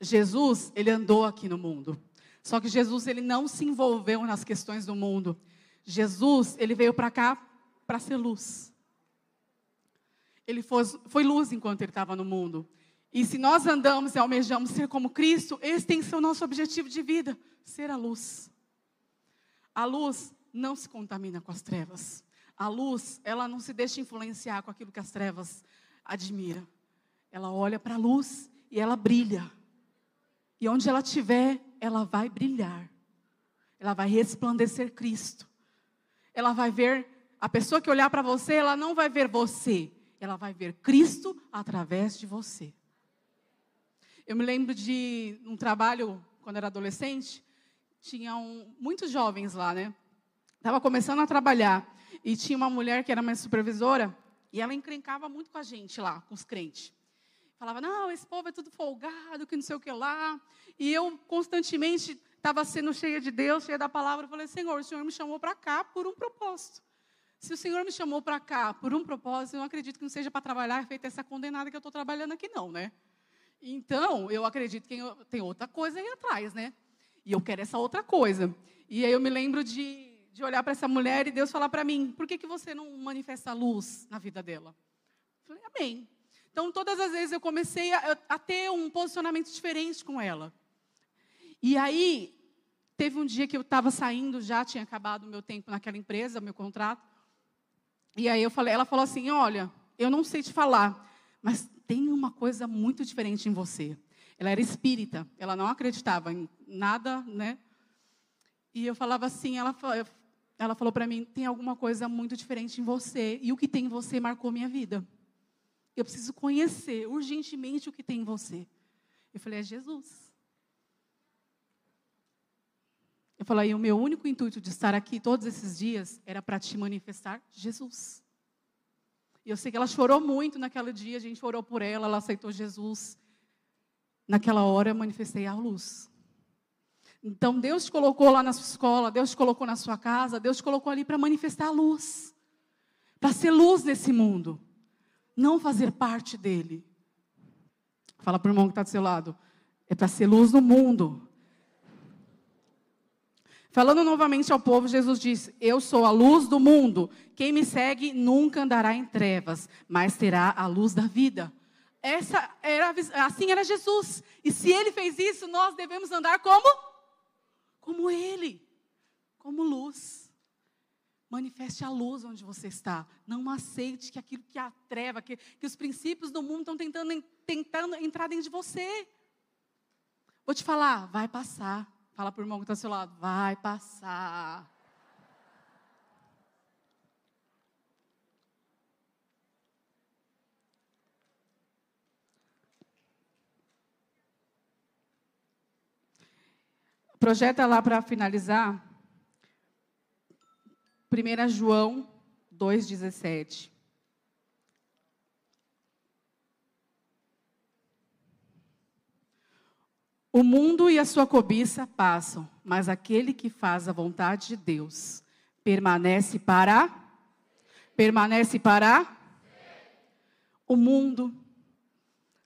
Jesus, ele andou aqui no mundo. Só que Jesus, ele não se envolveu nas questões do mundo. Jesus, ele veio para cá para ser luz. Ele foi, foi luz enquanto ele estava no mundo. E se nós andamos e almejamos ser como Cristo, esse tem que ser o nosso objetivo de vida: ser a luz. A luz não se contamina com as trevas. A luz, ela não se deixa influenciar com aquilo que as trevas admira. Ela olha para a luz e ela brilha. E onde ela estiver, ela vai brilhar. Ela vai resplandecer Cristo. Ela vai ver, a pessoa que olhar para você, ela não vai ver você, ela vai ver Cristo através de você. Eu me lembro de um trabalho, quando era adolescente, tinham muitos jovens lá, né? Estava começando a trabalhar. E tinha uma mulher que era minha supervisora, e ela encrencava muito com a gente lá, com os crentes. Falava, não, esse povo é tudo folgado, que não sei o que lá. E eu constantemente estava sendo cheia de Deus, cheia da palavra. Eu falei, Senhor, o Senhor me chamou para cá por um propósito. Se o Senhor me chamou para cá por um propósito, eu não acredito que não seja para trabalhar feita essa condenada que eu estou trabalhando aqui, não, né? Então, eu acredito que tem outra coisa aí atrás, né? E eu quero essa outra coisa. E aí eu me lembro de, de olhar para essa mulher e Deus falar para mim: por que, que você não manifesta a luz na vida dela? Eu falei, amém. Então, todas as vezes eu comecei a, a ter um posicionamento diferente com ela. E aí, teve um dia que eu estava saindo, já tinha acabado o meu tempo naquela empresa, meu contrato. E aí eu falei, ela falou assim: olha, eu não sei te falar, mas tem uma coisa muito diferente em você. Ela era espírita, ela não acreditava em nada, né? E eu falava assim, ela, ela falou para mim, tem alguma coisa muito diferente em você. E o que tem em você marcou minha vida. Eu preciso conhecer urgentemente o que tem em você. Eu falei, é Jesus. Eu falei, o meu único intuito de estar aqui todos esses dias era para te manifestar Jesus. E eu sei que ela chorou muito naquele dia, a gente orou por ela, ela aceitou Jesus. Naquela hora eu manifestei a luz. Então Deus te colocou lá na sua escola, Deus te colocou na sua casa, Deus te colocou ali para manifestar a luz. Para ser luz nesse mundo. Não fazer parte dele. Fala para o irmão que está do seu lado. É para ser luz no mundo. Falando novamente ao povo, Jesus disse: Eu sou a luz do mundo. Quem me segue nunca andará em trevas, mas terá a luz da vida. Essa era, assim era Jesus. E se ele fez isso, nós devemos andar como? Como ele. Como luz. Manifeste a luz onde você está. Não aceite que aquilo que a treva, que, que os princípios do mundo estão tentando, tentando entrar dentro de você. Vou te falar, vai passar. Fala para o irmão que está ao seu lado, vai passar. Projeta lá para finalizar. 1 João 2,17. O mundo e a sua cobiça passam, mas aquele que faz a vontade de Deus permanece para permanece para o mundo,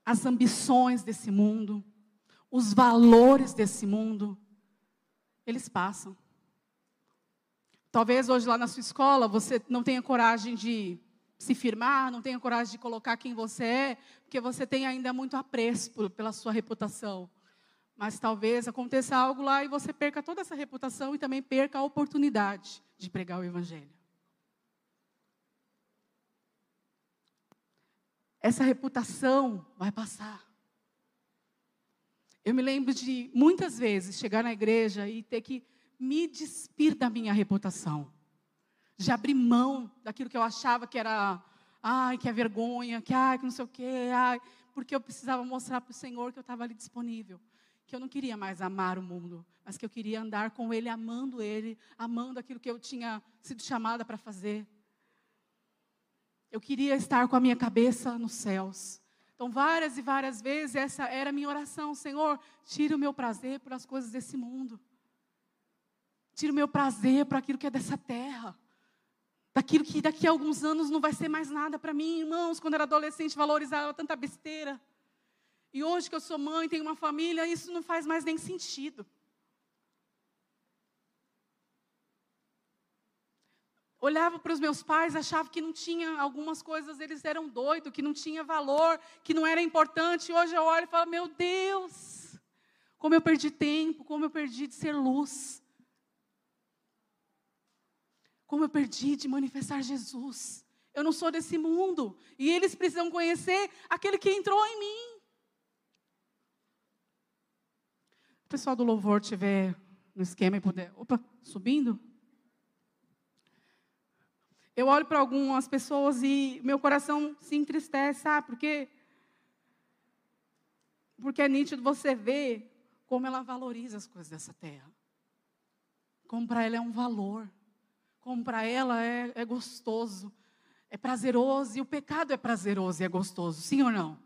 as ambições desse mundo, os valores desse mundo, eles passam. Talvez hoje lá na sua escola você não tenha coragem de se firmar, não tenha coragem de colocar quem você é, porque você tem ainda muito apreço pela sua reputação. Mas talvez aconteça algo lá e você perca toda essa reputação e também perca a oportunidade de pregar o Evangelho. Essa reputação vai passar. Eu me lembro de muitas vezes chegar na igreja e ter que me despir da minha reputação. De abrir mão daquilo que eu achava que era, ai, que é vergonha, que ai, que não sei o quê, ai, porque eu precisava mostrar para o Senhor que eu estava ali disponível que eu não queria mais amar o mundo, mas que eu queria andar com Ele, amando Ele, amando aquilo que eu tinha sido chamada para fazer. Eu queria estar com a minha cabeça nos céus. Então, várias e várias vezes, essa era a minha oração: Senhor, tira o meu prazer por as coisas desse mundo. Tira o meu prazer por aquilo que é dessa terra. Daquilo que daqui a alguns anos não vai ser mais nada para mim, irmãos. Quando era adolescente, valorizava tanta besteira. E hoje que eu sou mãe, tenho uma família, isso não faz mais nem sentido. Olhava para os meus pais, achava que não tinha algumas coisas, eles eram doidos, que não tinha valor, que não era importante. Hoje eu olho e falo: Meu Deus, como eu perdi tempo, como eu perdi de ser luz. Como eu perdi de manifestar Jesus. Eu não sou desse mundo. E eles precisam conhecer aquele que entrou em mim. O pessoal do louvor tiver no esquema e puder. Opa, subindo? Eu olho para algumas pessoas e meu coração se entristece, sabe? Porque, porque é nítido você ver como ela valoriza as coisas dessa terra. Como para ela é um valor. Como para ela é, é gostoso. É prazeroso. E o pecado é prazeroso e é gostoso. Sim ou não?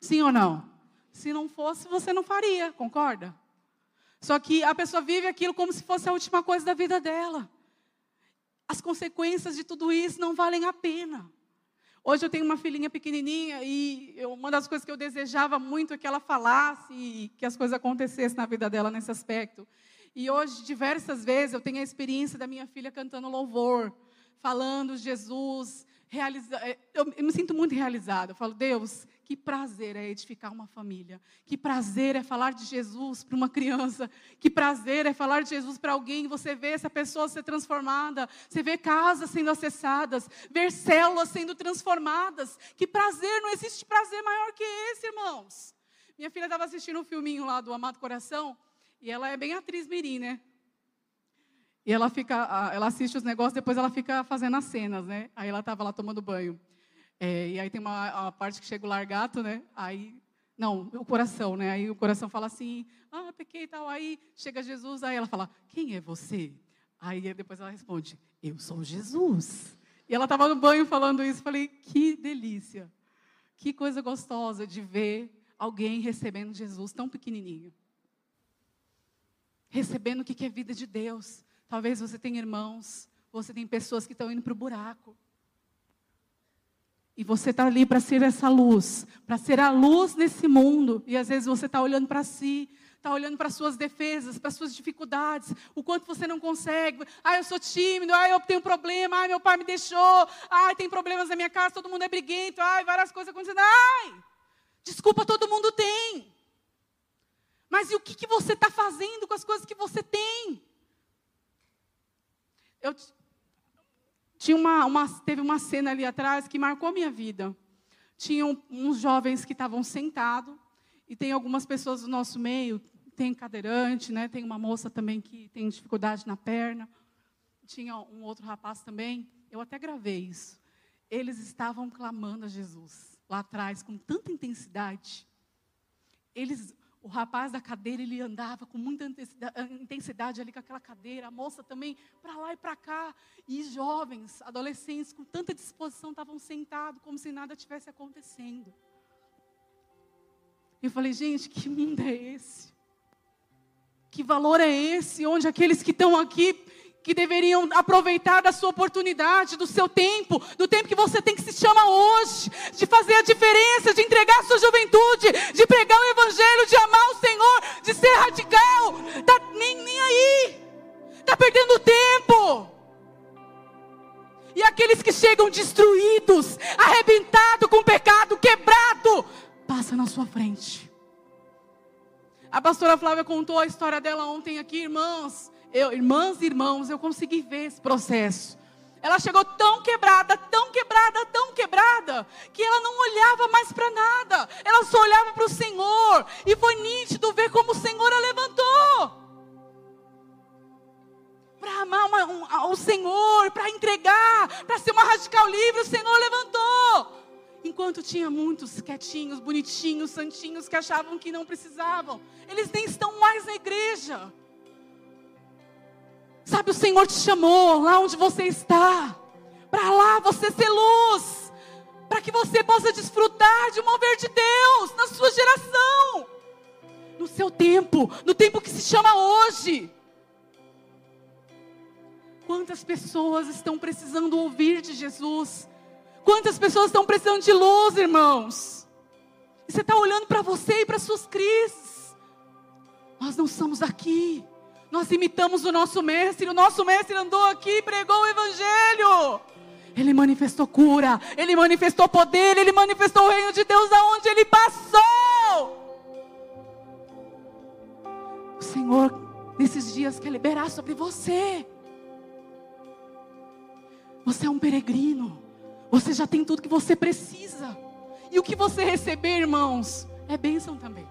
Sim ou não? Se não fosse, você não faria, concorda? Só que a pessoa vive aquilo como se fosse a última coisa da vida dela. As consequências de tudo isso não valem a pena. Hoje eu tenho uma filhinha pequenininha e eu, uma das coisas que eu desejava muito é que ela falasse e que as coisas acontecessem na vida dela nesse aspecto. E hoje, diversas vezes, eu tenho a experiência da minha filha cantando louvor, falando Jesus, realiza... Eu, eu me sinto muito realizada. Eu falo, Deus, que prazer é edificar uma família. Que prazer é falar de Jesus para uma criança. Que prazer é falar de Jesus para alguém. Você vê essa pessoa ser transformada. Você vê casas sendo acessadas. Ver células sendo transformadas. Que prazer, não existe prazer maior que esse, irmãos. Minha filha estava assistindo um filminho lá do Amado Coração. E ela é bem atriz mirim, né? E ela fica, ela assiste os negócios, depois ela fica fazendo as cenas, né? Aí ela estava lá tomando banho. É, e aí tem uma, parte que chega o largato, né? Aí, não, o coração, né? Aí o coração fala assim, ah, pequei e tal. Aí chega Jesus, aí ela fala, quem é você? Aí depois ela responde, eu sou Jesus. E ela estava no banho falando isso, falei, que delícia. Que coisa gostosa de ver alguém recebendo Jesus tão pequenininho. Recebendo o que é vida de Deus. Talvez você tenha irmãos, você tem pessoas que estão indo para o buraco. E você está ali para ser essa luz, para ser a luz nesse mundo. E às vezes você está olhando para si, está olhando para suas defesas, para suas dificuldades, o quanto você não consegue. Ah, eu sou tímido, ah, eu tenho problema, ah, meu pai me deixou, ah, tem problemas na minha casa, todo mundo é briguento, ah, várias coisas acontecendo. Ai, desculpa, todo mundo tem. Mas e o que, que você está fazendo com as coisas que você tem? Eu, tinha uma, uma, teve uma cena ali atrás que marcou minha vida. Tinham uns jovens que estavam sentados, e tem algumas pessoas do nosso meio, tem cadeirante, né? tem uma moça também que tem dificuldade na perna, tinha um outro rapaz também. Eu até gravei isso. Eles estavam clamando a Jesus lá atrás com tanta intensidade. Eles, O rapaz da cadeira, ele andava com muita intensidade ali com aquela cadeira. A moça também, para lá e para cá. E jovens, adolescentes, com tanta disposição, estavam sentados como se nada tivesse acontecendo. Eu falei, gente, que mundo é esse? Que valor é esse? Onde aqueles que estão aqui que deveriam aproveitar da sua oportunidade, do seu tempo, do tempo que você tem que se chama hoje, de fazer a diferença, de entregar a sua juventude, de pregar o evangelho, de amar o Senhor, de ser radical. Tá nem, nem aí. Tá perdendo tempo. E aqueles que chegam destruídos, arrebentados com o pecado, quebrado, passa na sua frente. A pastora Flávia contou a história dela ontem aqui, irmãos eu, irmãs e irmãos, eu consegui ver esse processo. Ela chegou tão quebrada, tão quebrada, tão quebrada, que ela não olhava mais para nada. Ela só olhava para o Senhor. E foi nítido ver como o Senhor a levantou. Para amar uma, um, o Senhor, para entregar, para ser uma radical livre, o Senhor levantou. Enquanto tinha muitos quietinhos, bonitinhos, santinhos que achavam que não precisavam. Eles nem estão mais na igreja. Sabe, o Senhor te chamou lá onde você está, para lá você ser luz, para que você possa desfrutar de um mover de Deus na sua geração, no seu tempo, no tempo que se chama hoje. Quantas pessoas estão precisando ouvir de Jesus? Quantas pessoas estão precisando de luz, irmãos? E você está olhando para você e para suas crises. Nós não somos aqui nós imitamos o nosso mestre, o nosso mestre andou aqui e pregou o evangelho. Ele manifestou cura, ele manifestou poder, ele manifestou o reino de Deus aonde ele passou. O Senhor, nesses dias, quer liberar sobre você. Você é um peregrino. Você já tem tudo que você precisa. E o que você receber, irmãos, é bênção também.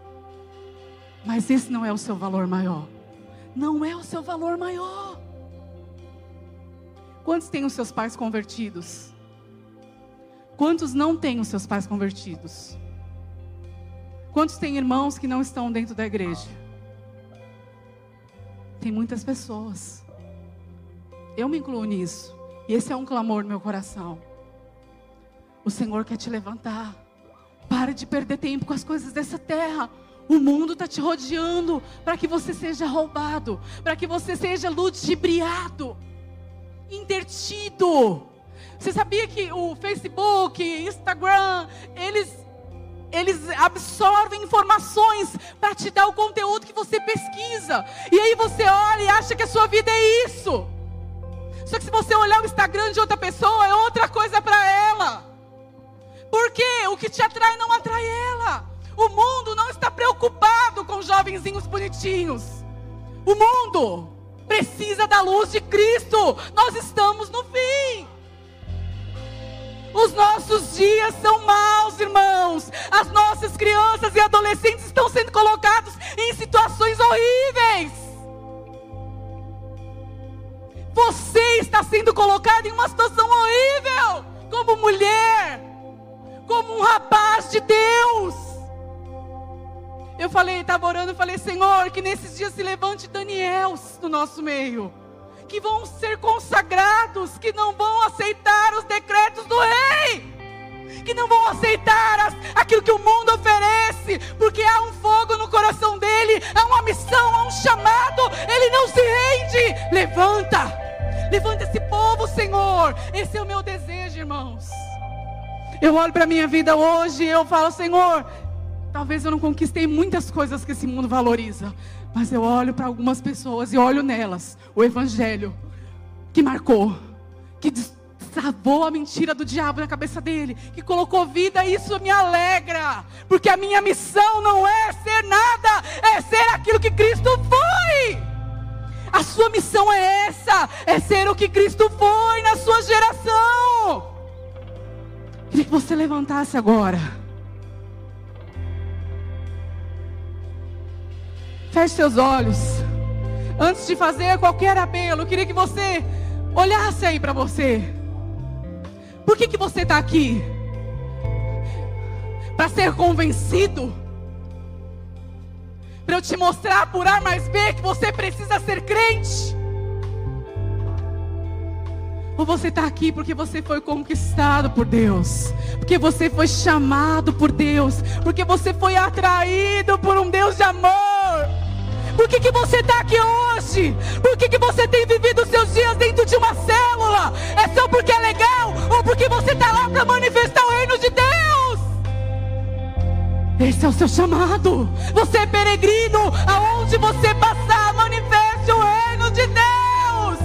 Mas esse não é o seu valor maior não é o seu valor maior. Quantos têm os seus pais convertidos? Quantos não têm os seus pais convertidos? Quantos têm irmãos que não estão dentro da igreja? Tem muitas pessoas. Eu me incluo nisso. E esse é um clamor no meu coração. O Senhor quer te levantar. Pare de perder tempo com as coisas dessa terra. O mundo está te rodeando para que você seja roubado, para que você seja ludibriado, intertido. Você sabia que o Facebook, Instagram, eles eles absorvem informações para te dar o conteúdo que você pesquisa. E aí você olha e acha que a sua vida é isso. Só que se você olhar o Instagram de outra pessoa, é outra coisa para ela. Porque o que te atrai não atrai ela. O mundo não está preocupado com jovenzinhos bonitinhos. O mundo precisa da luz de Cristo. Nós estamos no fim. Os nossos dias são maus, irmãos. As nossas crianças e adolescentes estão sendo colocados em situações horríveis. Você está sendo colocado em uma situação horrível, como mulher, como um rapaz de Deus. Eu falei, estava orando, eu falei, Senhor, que nesses dias se levante Daniels no nosso meio. Que vão ser consagrados, que não vão aceitar os decretos do rei. Que não vão aceitar as, aquilo que o mundo oferece, porque há um fogo no coração dele, há uma missão, há um chamado, ele não se rende. Levanta, levanta esse povo, Senhor. Esse é o meu desejo, irmãos. Eu olho para a minha vida hoje e eu falo, Senhor, Talvez eu não conquistei muitas coisas que esse mundo valoriza, mas eu olho para algumas pessoas e olho nelas o evangelho que marcou, que destravou a mentira do diabo na cabeça dele, que colocou vida, e isso me alegra, porque a minha missão não é ser nada, é ser aquilo que Cristo foi. A sua missão é essa, é ser o que Cristo foi na sua geração. Queria que você levantasse agora. Feche seus olhos. Antes de fazer qualquer apelo, eu queria que você olhasse aí para você. Por que, que você está aqui? Para ser convencido? para eu te mostrar por A mais B que você precisa ser crente? Ou você está aqui porque você foi conquistado por Deus, porque você foi chamado por Deus, porque você foi atraído por um Deus de amor. Por que, que você está aqui hoje? Por que, que você tem vivido os seus dias dentro de uma célula? É só porque é legal? Ou porque você está lá para manifestar o reino de Deus? Esse é o seu chamado. Você é peregrino. Aonde você passar, manifeste o reino de Deus.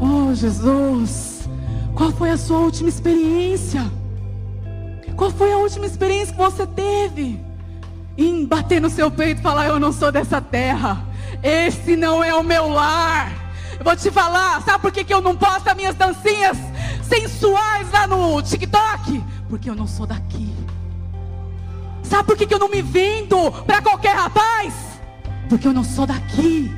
Oh, Jesus. Qual foi a sua última experiência? Qual foi a última experiência que você teve? Em bater no seu peito e falar: Eu não sou dessa terra. Esse não é o meu lar. Eu vou te falar, sabe por que, que eu não posto as minhas dancinhas sensuais lá no TikTok? Porque eu não sou daqui. Sabe por que, que eu não me vendo para qualquer rapaz? Porque eu não sou daqui.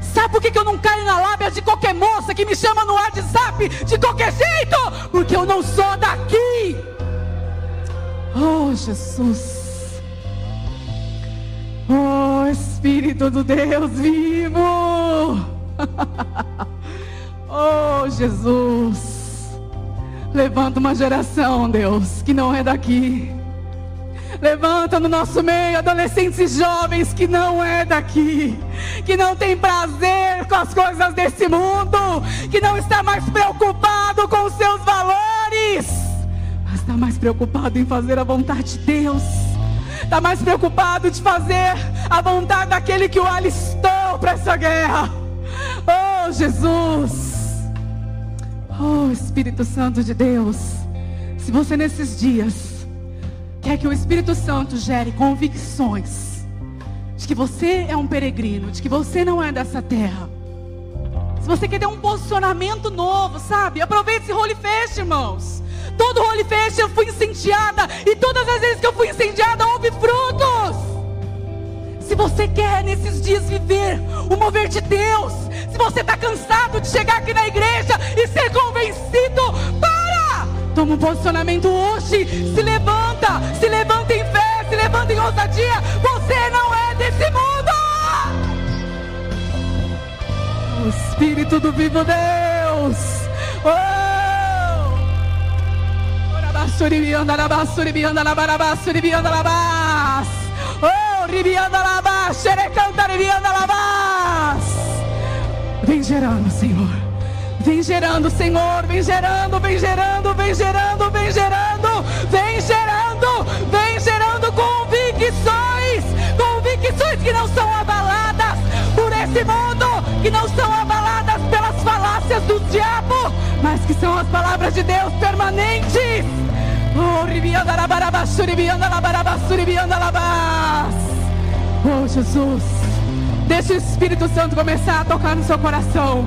Sabe por que, que eu não caio na lábia de qualquer moça que me chama no WhatsApp de qualquer jeito? Porque eu não sou daqui. Oh, Jesus. Oh, Espírito do Deus vivo. oh, Jesus. Levanta uma geração, Deus, que não é daqui Levanta no nosso meio adolescentes e jovens que não é daqui, que não tem prazer com as coisas desse mundo, que não está mais preocupado com os seus valores, mas está mais preocupado em fazer a vontade de Deus. Está mais preocupado de fazer a vontade daquele que o alistou para essa guerra. Oh, Jesus. Oh, Espírito Santo de Deus. Se você nesses dias quer que o Espírito Santo gere convicções de que você é um peregrino, de que você não é dessa terra. Se você quer ter um posicionamento novo, sabe? Aproveite esse Holy Fest, irmãos. Todo Holy Fest eu fui incendiada e todas as vezes que eu fui incendiada houve frutos. Se você quer nesses dias viver o mover de Deus, se você está cansado de chegar aqui na igreja e ser convencido, Toma um posicionamento hoje. Se levanta, se levanta em fé, se levanta em ousadia. Você não é desse mundo. O Espírito do vivo Deus. Oh! Ribianda labas, ribianda labarabas, ribianda labas. Oh, ribianda labas, xerecanta ribianda labas. Vem gerando, Senhor. Vem gerando, Senhor, vem gerando, vem gerando, vem gerando, vem gerando, vem gerando, vem gerando convicções, convicções que não são abaladas por esse mundo, que não são abaladas pelas falácias do diabo, mas que são as palavras de Deus permanentes. Oh, Jesus, deixa o Espírito Santo começar a tocar no seu coração.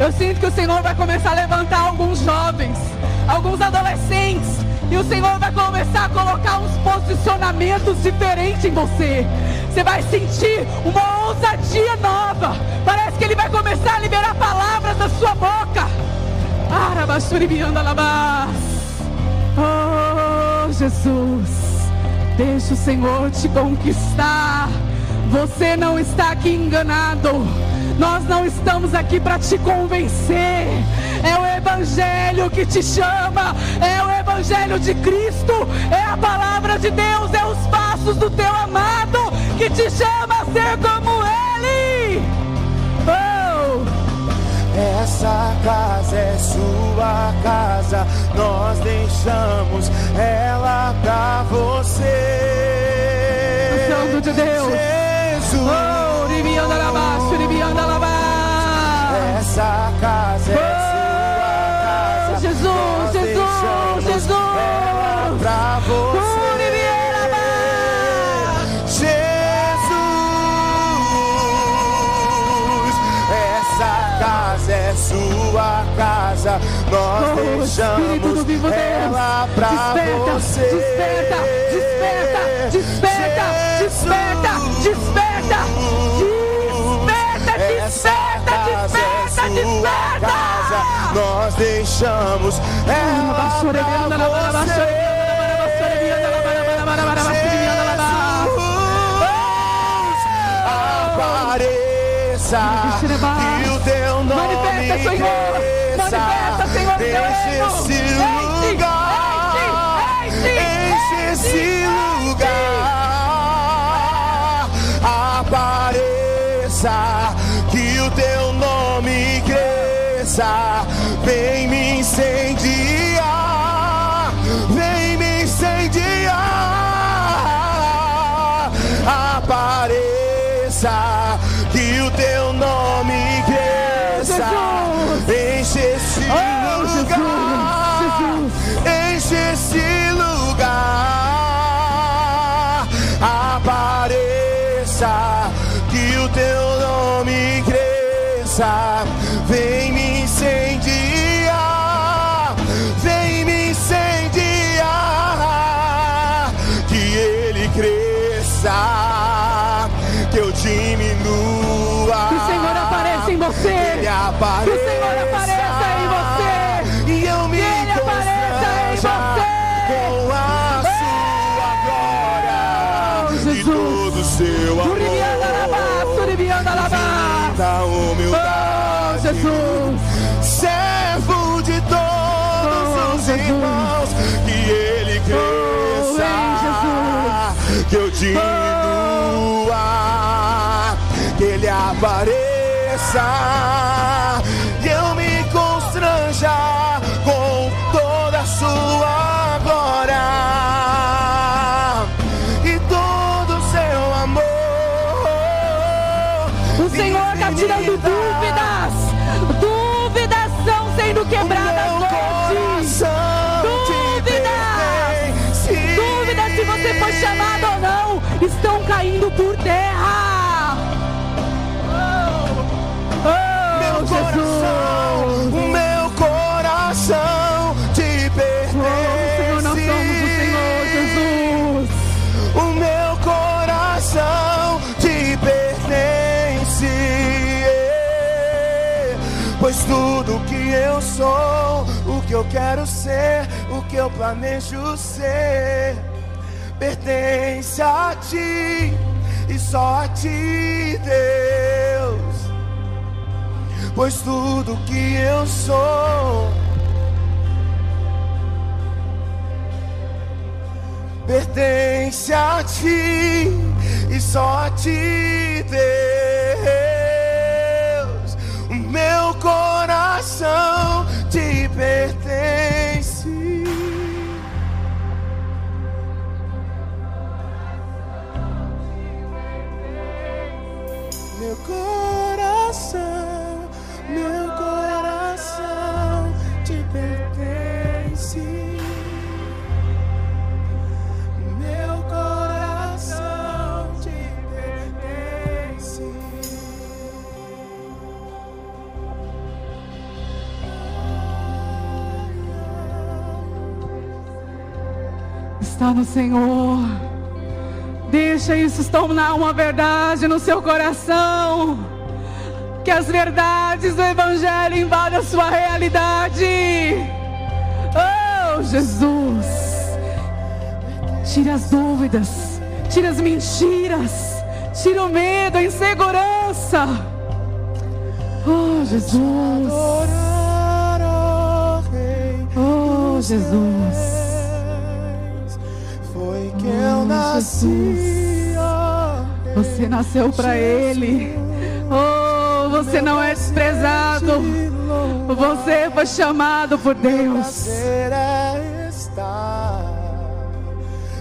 Eu sinto que o Senhor vai começar a levantar alguns jovens, alguns adolescentes, e o Senhor vai começar a colocar uns posicionamentos diferentes em você. Você vai sentir uma ousadia nova. Parece que Ele vai começar a liberar palavras da sua boca. Oh, Jesus, deixa o Senhor te conquistar. Você não está aqui enganado. Nós não estamos aqui para te convencer. É o Evangelho que te chama. É o Evangelho de Cristo. É a palavra de Deus. É os passos do teu amado que te chama a ser como Essa casa é sua casa. Nós deixamos ela pra você. Santo de Deus. Jesus. Oh. Essa casa é sua é sua casa. Nós Oh, do vivo deixamos ela pra Desperta, você. desperta, desperta, desperta, desperta, desperta, desperta, desperta, é desperta, desperta. Nós deixamos ela pra você. Que o teu nome Manifesta, Senhor. Manifesta, Senhor, teu enche esse lugar, enche esse lugar, apareça, que o teu nome cresça, vem me incendiar, vem me incendiar, apareça, que o teu nome cresça, enche esse Oh, Jesus, lugar, Jesus. enche esse lugar, apareça, que o teu nome cresça, apareça, Que o Senhor apareça em você. E eu me Que Ele apareça em você. com a sua glória Oh, e Jesus. todo o seu amor. Da Oh, humildade, Jesus. servo de todos Oh, os Jesus. irmãos, que ele cresça, vem, que eu diminua, que ele apareça, e eu me constranja com toda a sua glória e todo o seu amor. O Senhor está tirando dúvidas. Dúvidas estão sendo quebradas hoje. Dúvidas. Dúvidas se você foi chamado ou não estão caindo por terra. Eu sou, o que eu quero ser, o que eu planejo ser, pertence a ti e só a ti, Deus. Pois tudo que eu sou pertence a ti e só a ti, Deus. Meu coração te pertence. Está no Senhor. Deixa isso se tornar uma verdade no seu coração. Que as verdades do Evangelho invadam a sua realidade. Oh, Jesus. Tira as dúvidas. Tira as mentiras. Tira o medo, a insegurança. Oh, Jesus. Oh, Jesus. Rei. Você nasceu para Ele. Oh, você não é desprezado. Você foi chamado por Deus.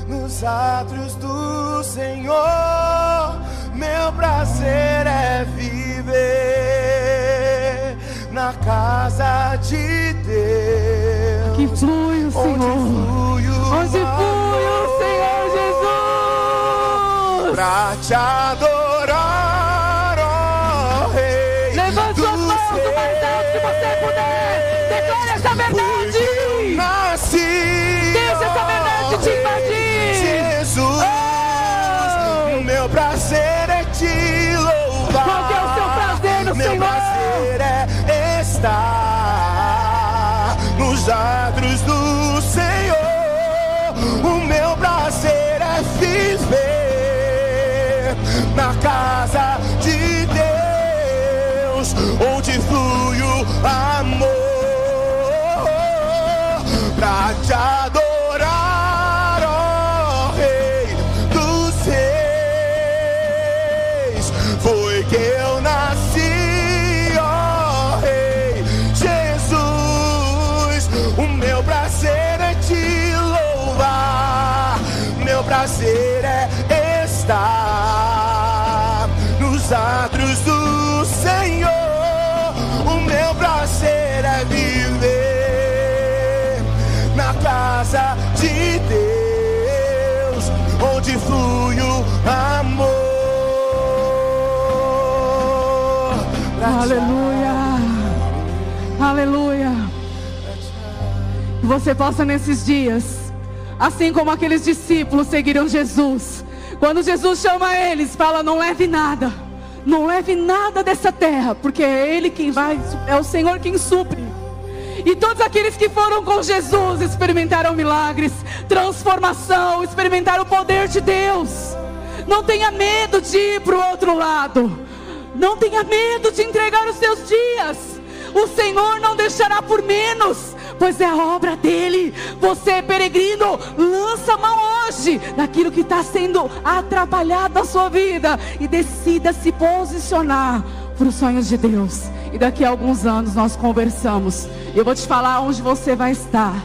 nos átrios do Senhor. Meu prazer é viver na casa de Deus. Que flui o Senhor. Onde flui o Pra te adorar, ó Rei. Levante suas mãos o mais alto que você puder. Declare essa Porque eu verdade. nasci. Deixa essa verdade te invadir. Jesus, Oh! meu prazer é te louvar. Qual é o seu prazer no meu Senhor? prazer é estar nos atos do Senhor. O meu prazer é viver na casa de Deus, onde flui o amor pra te adorar, ó Rei dos Reis. Foi que eu Aleluia. Aleluia. Você possa nesses dias, assim como aqueles discípulos seguiram Jesus. Quando Jesus chama eles, fala: "Não leve nada. Não leve nada dessa terra, porque é ele quem vai, é o Senhor quem supre." E todos aqueles que foram com Jesus experimentaram milagres, transformação, experimentaram o poder de Deus. Não tenha medo de ir para o outro lado. Não tenha medo de entregar os seus dias. O Senhor não deixará por menos, pois é a obra dele. Você, peregrino, lança a mão hoje daquilo que está sendo atrapalhado na sua vida e decida se posicionar para os sonhos de Deus. E daqui a alguns anos nós conversamos. Eu vou te falar onde você vai estar.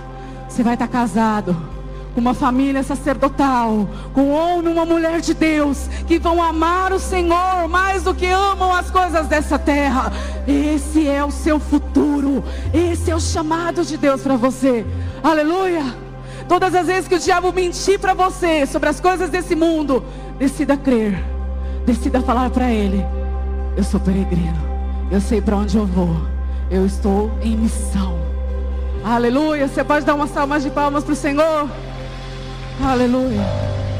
Você vai estar casado com uma família sacerdotal, com e uma mulher de Deus, que vão amar o Senhor mais do que amam as coisas dessa terra. Esse é o seu futuro, esse é o chamado de Deus para você. Aleluia! Todas as vezes que o diabo mentir para você sobre as coisas desse mundo, decida crer, decida falar para ele: Eu sou peregrino, eu sei para onde eu vou, eu estou em missão. Aleluia! Você pode dar uma salva de palmas para o Senhor? Aleluia.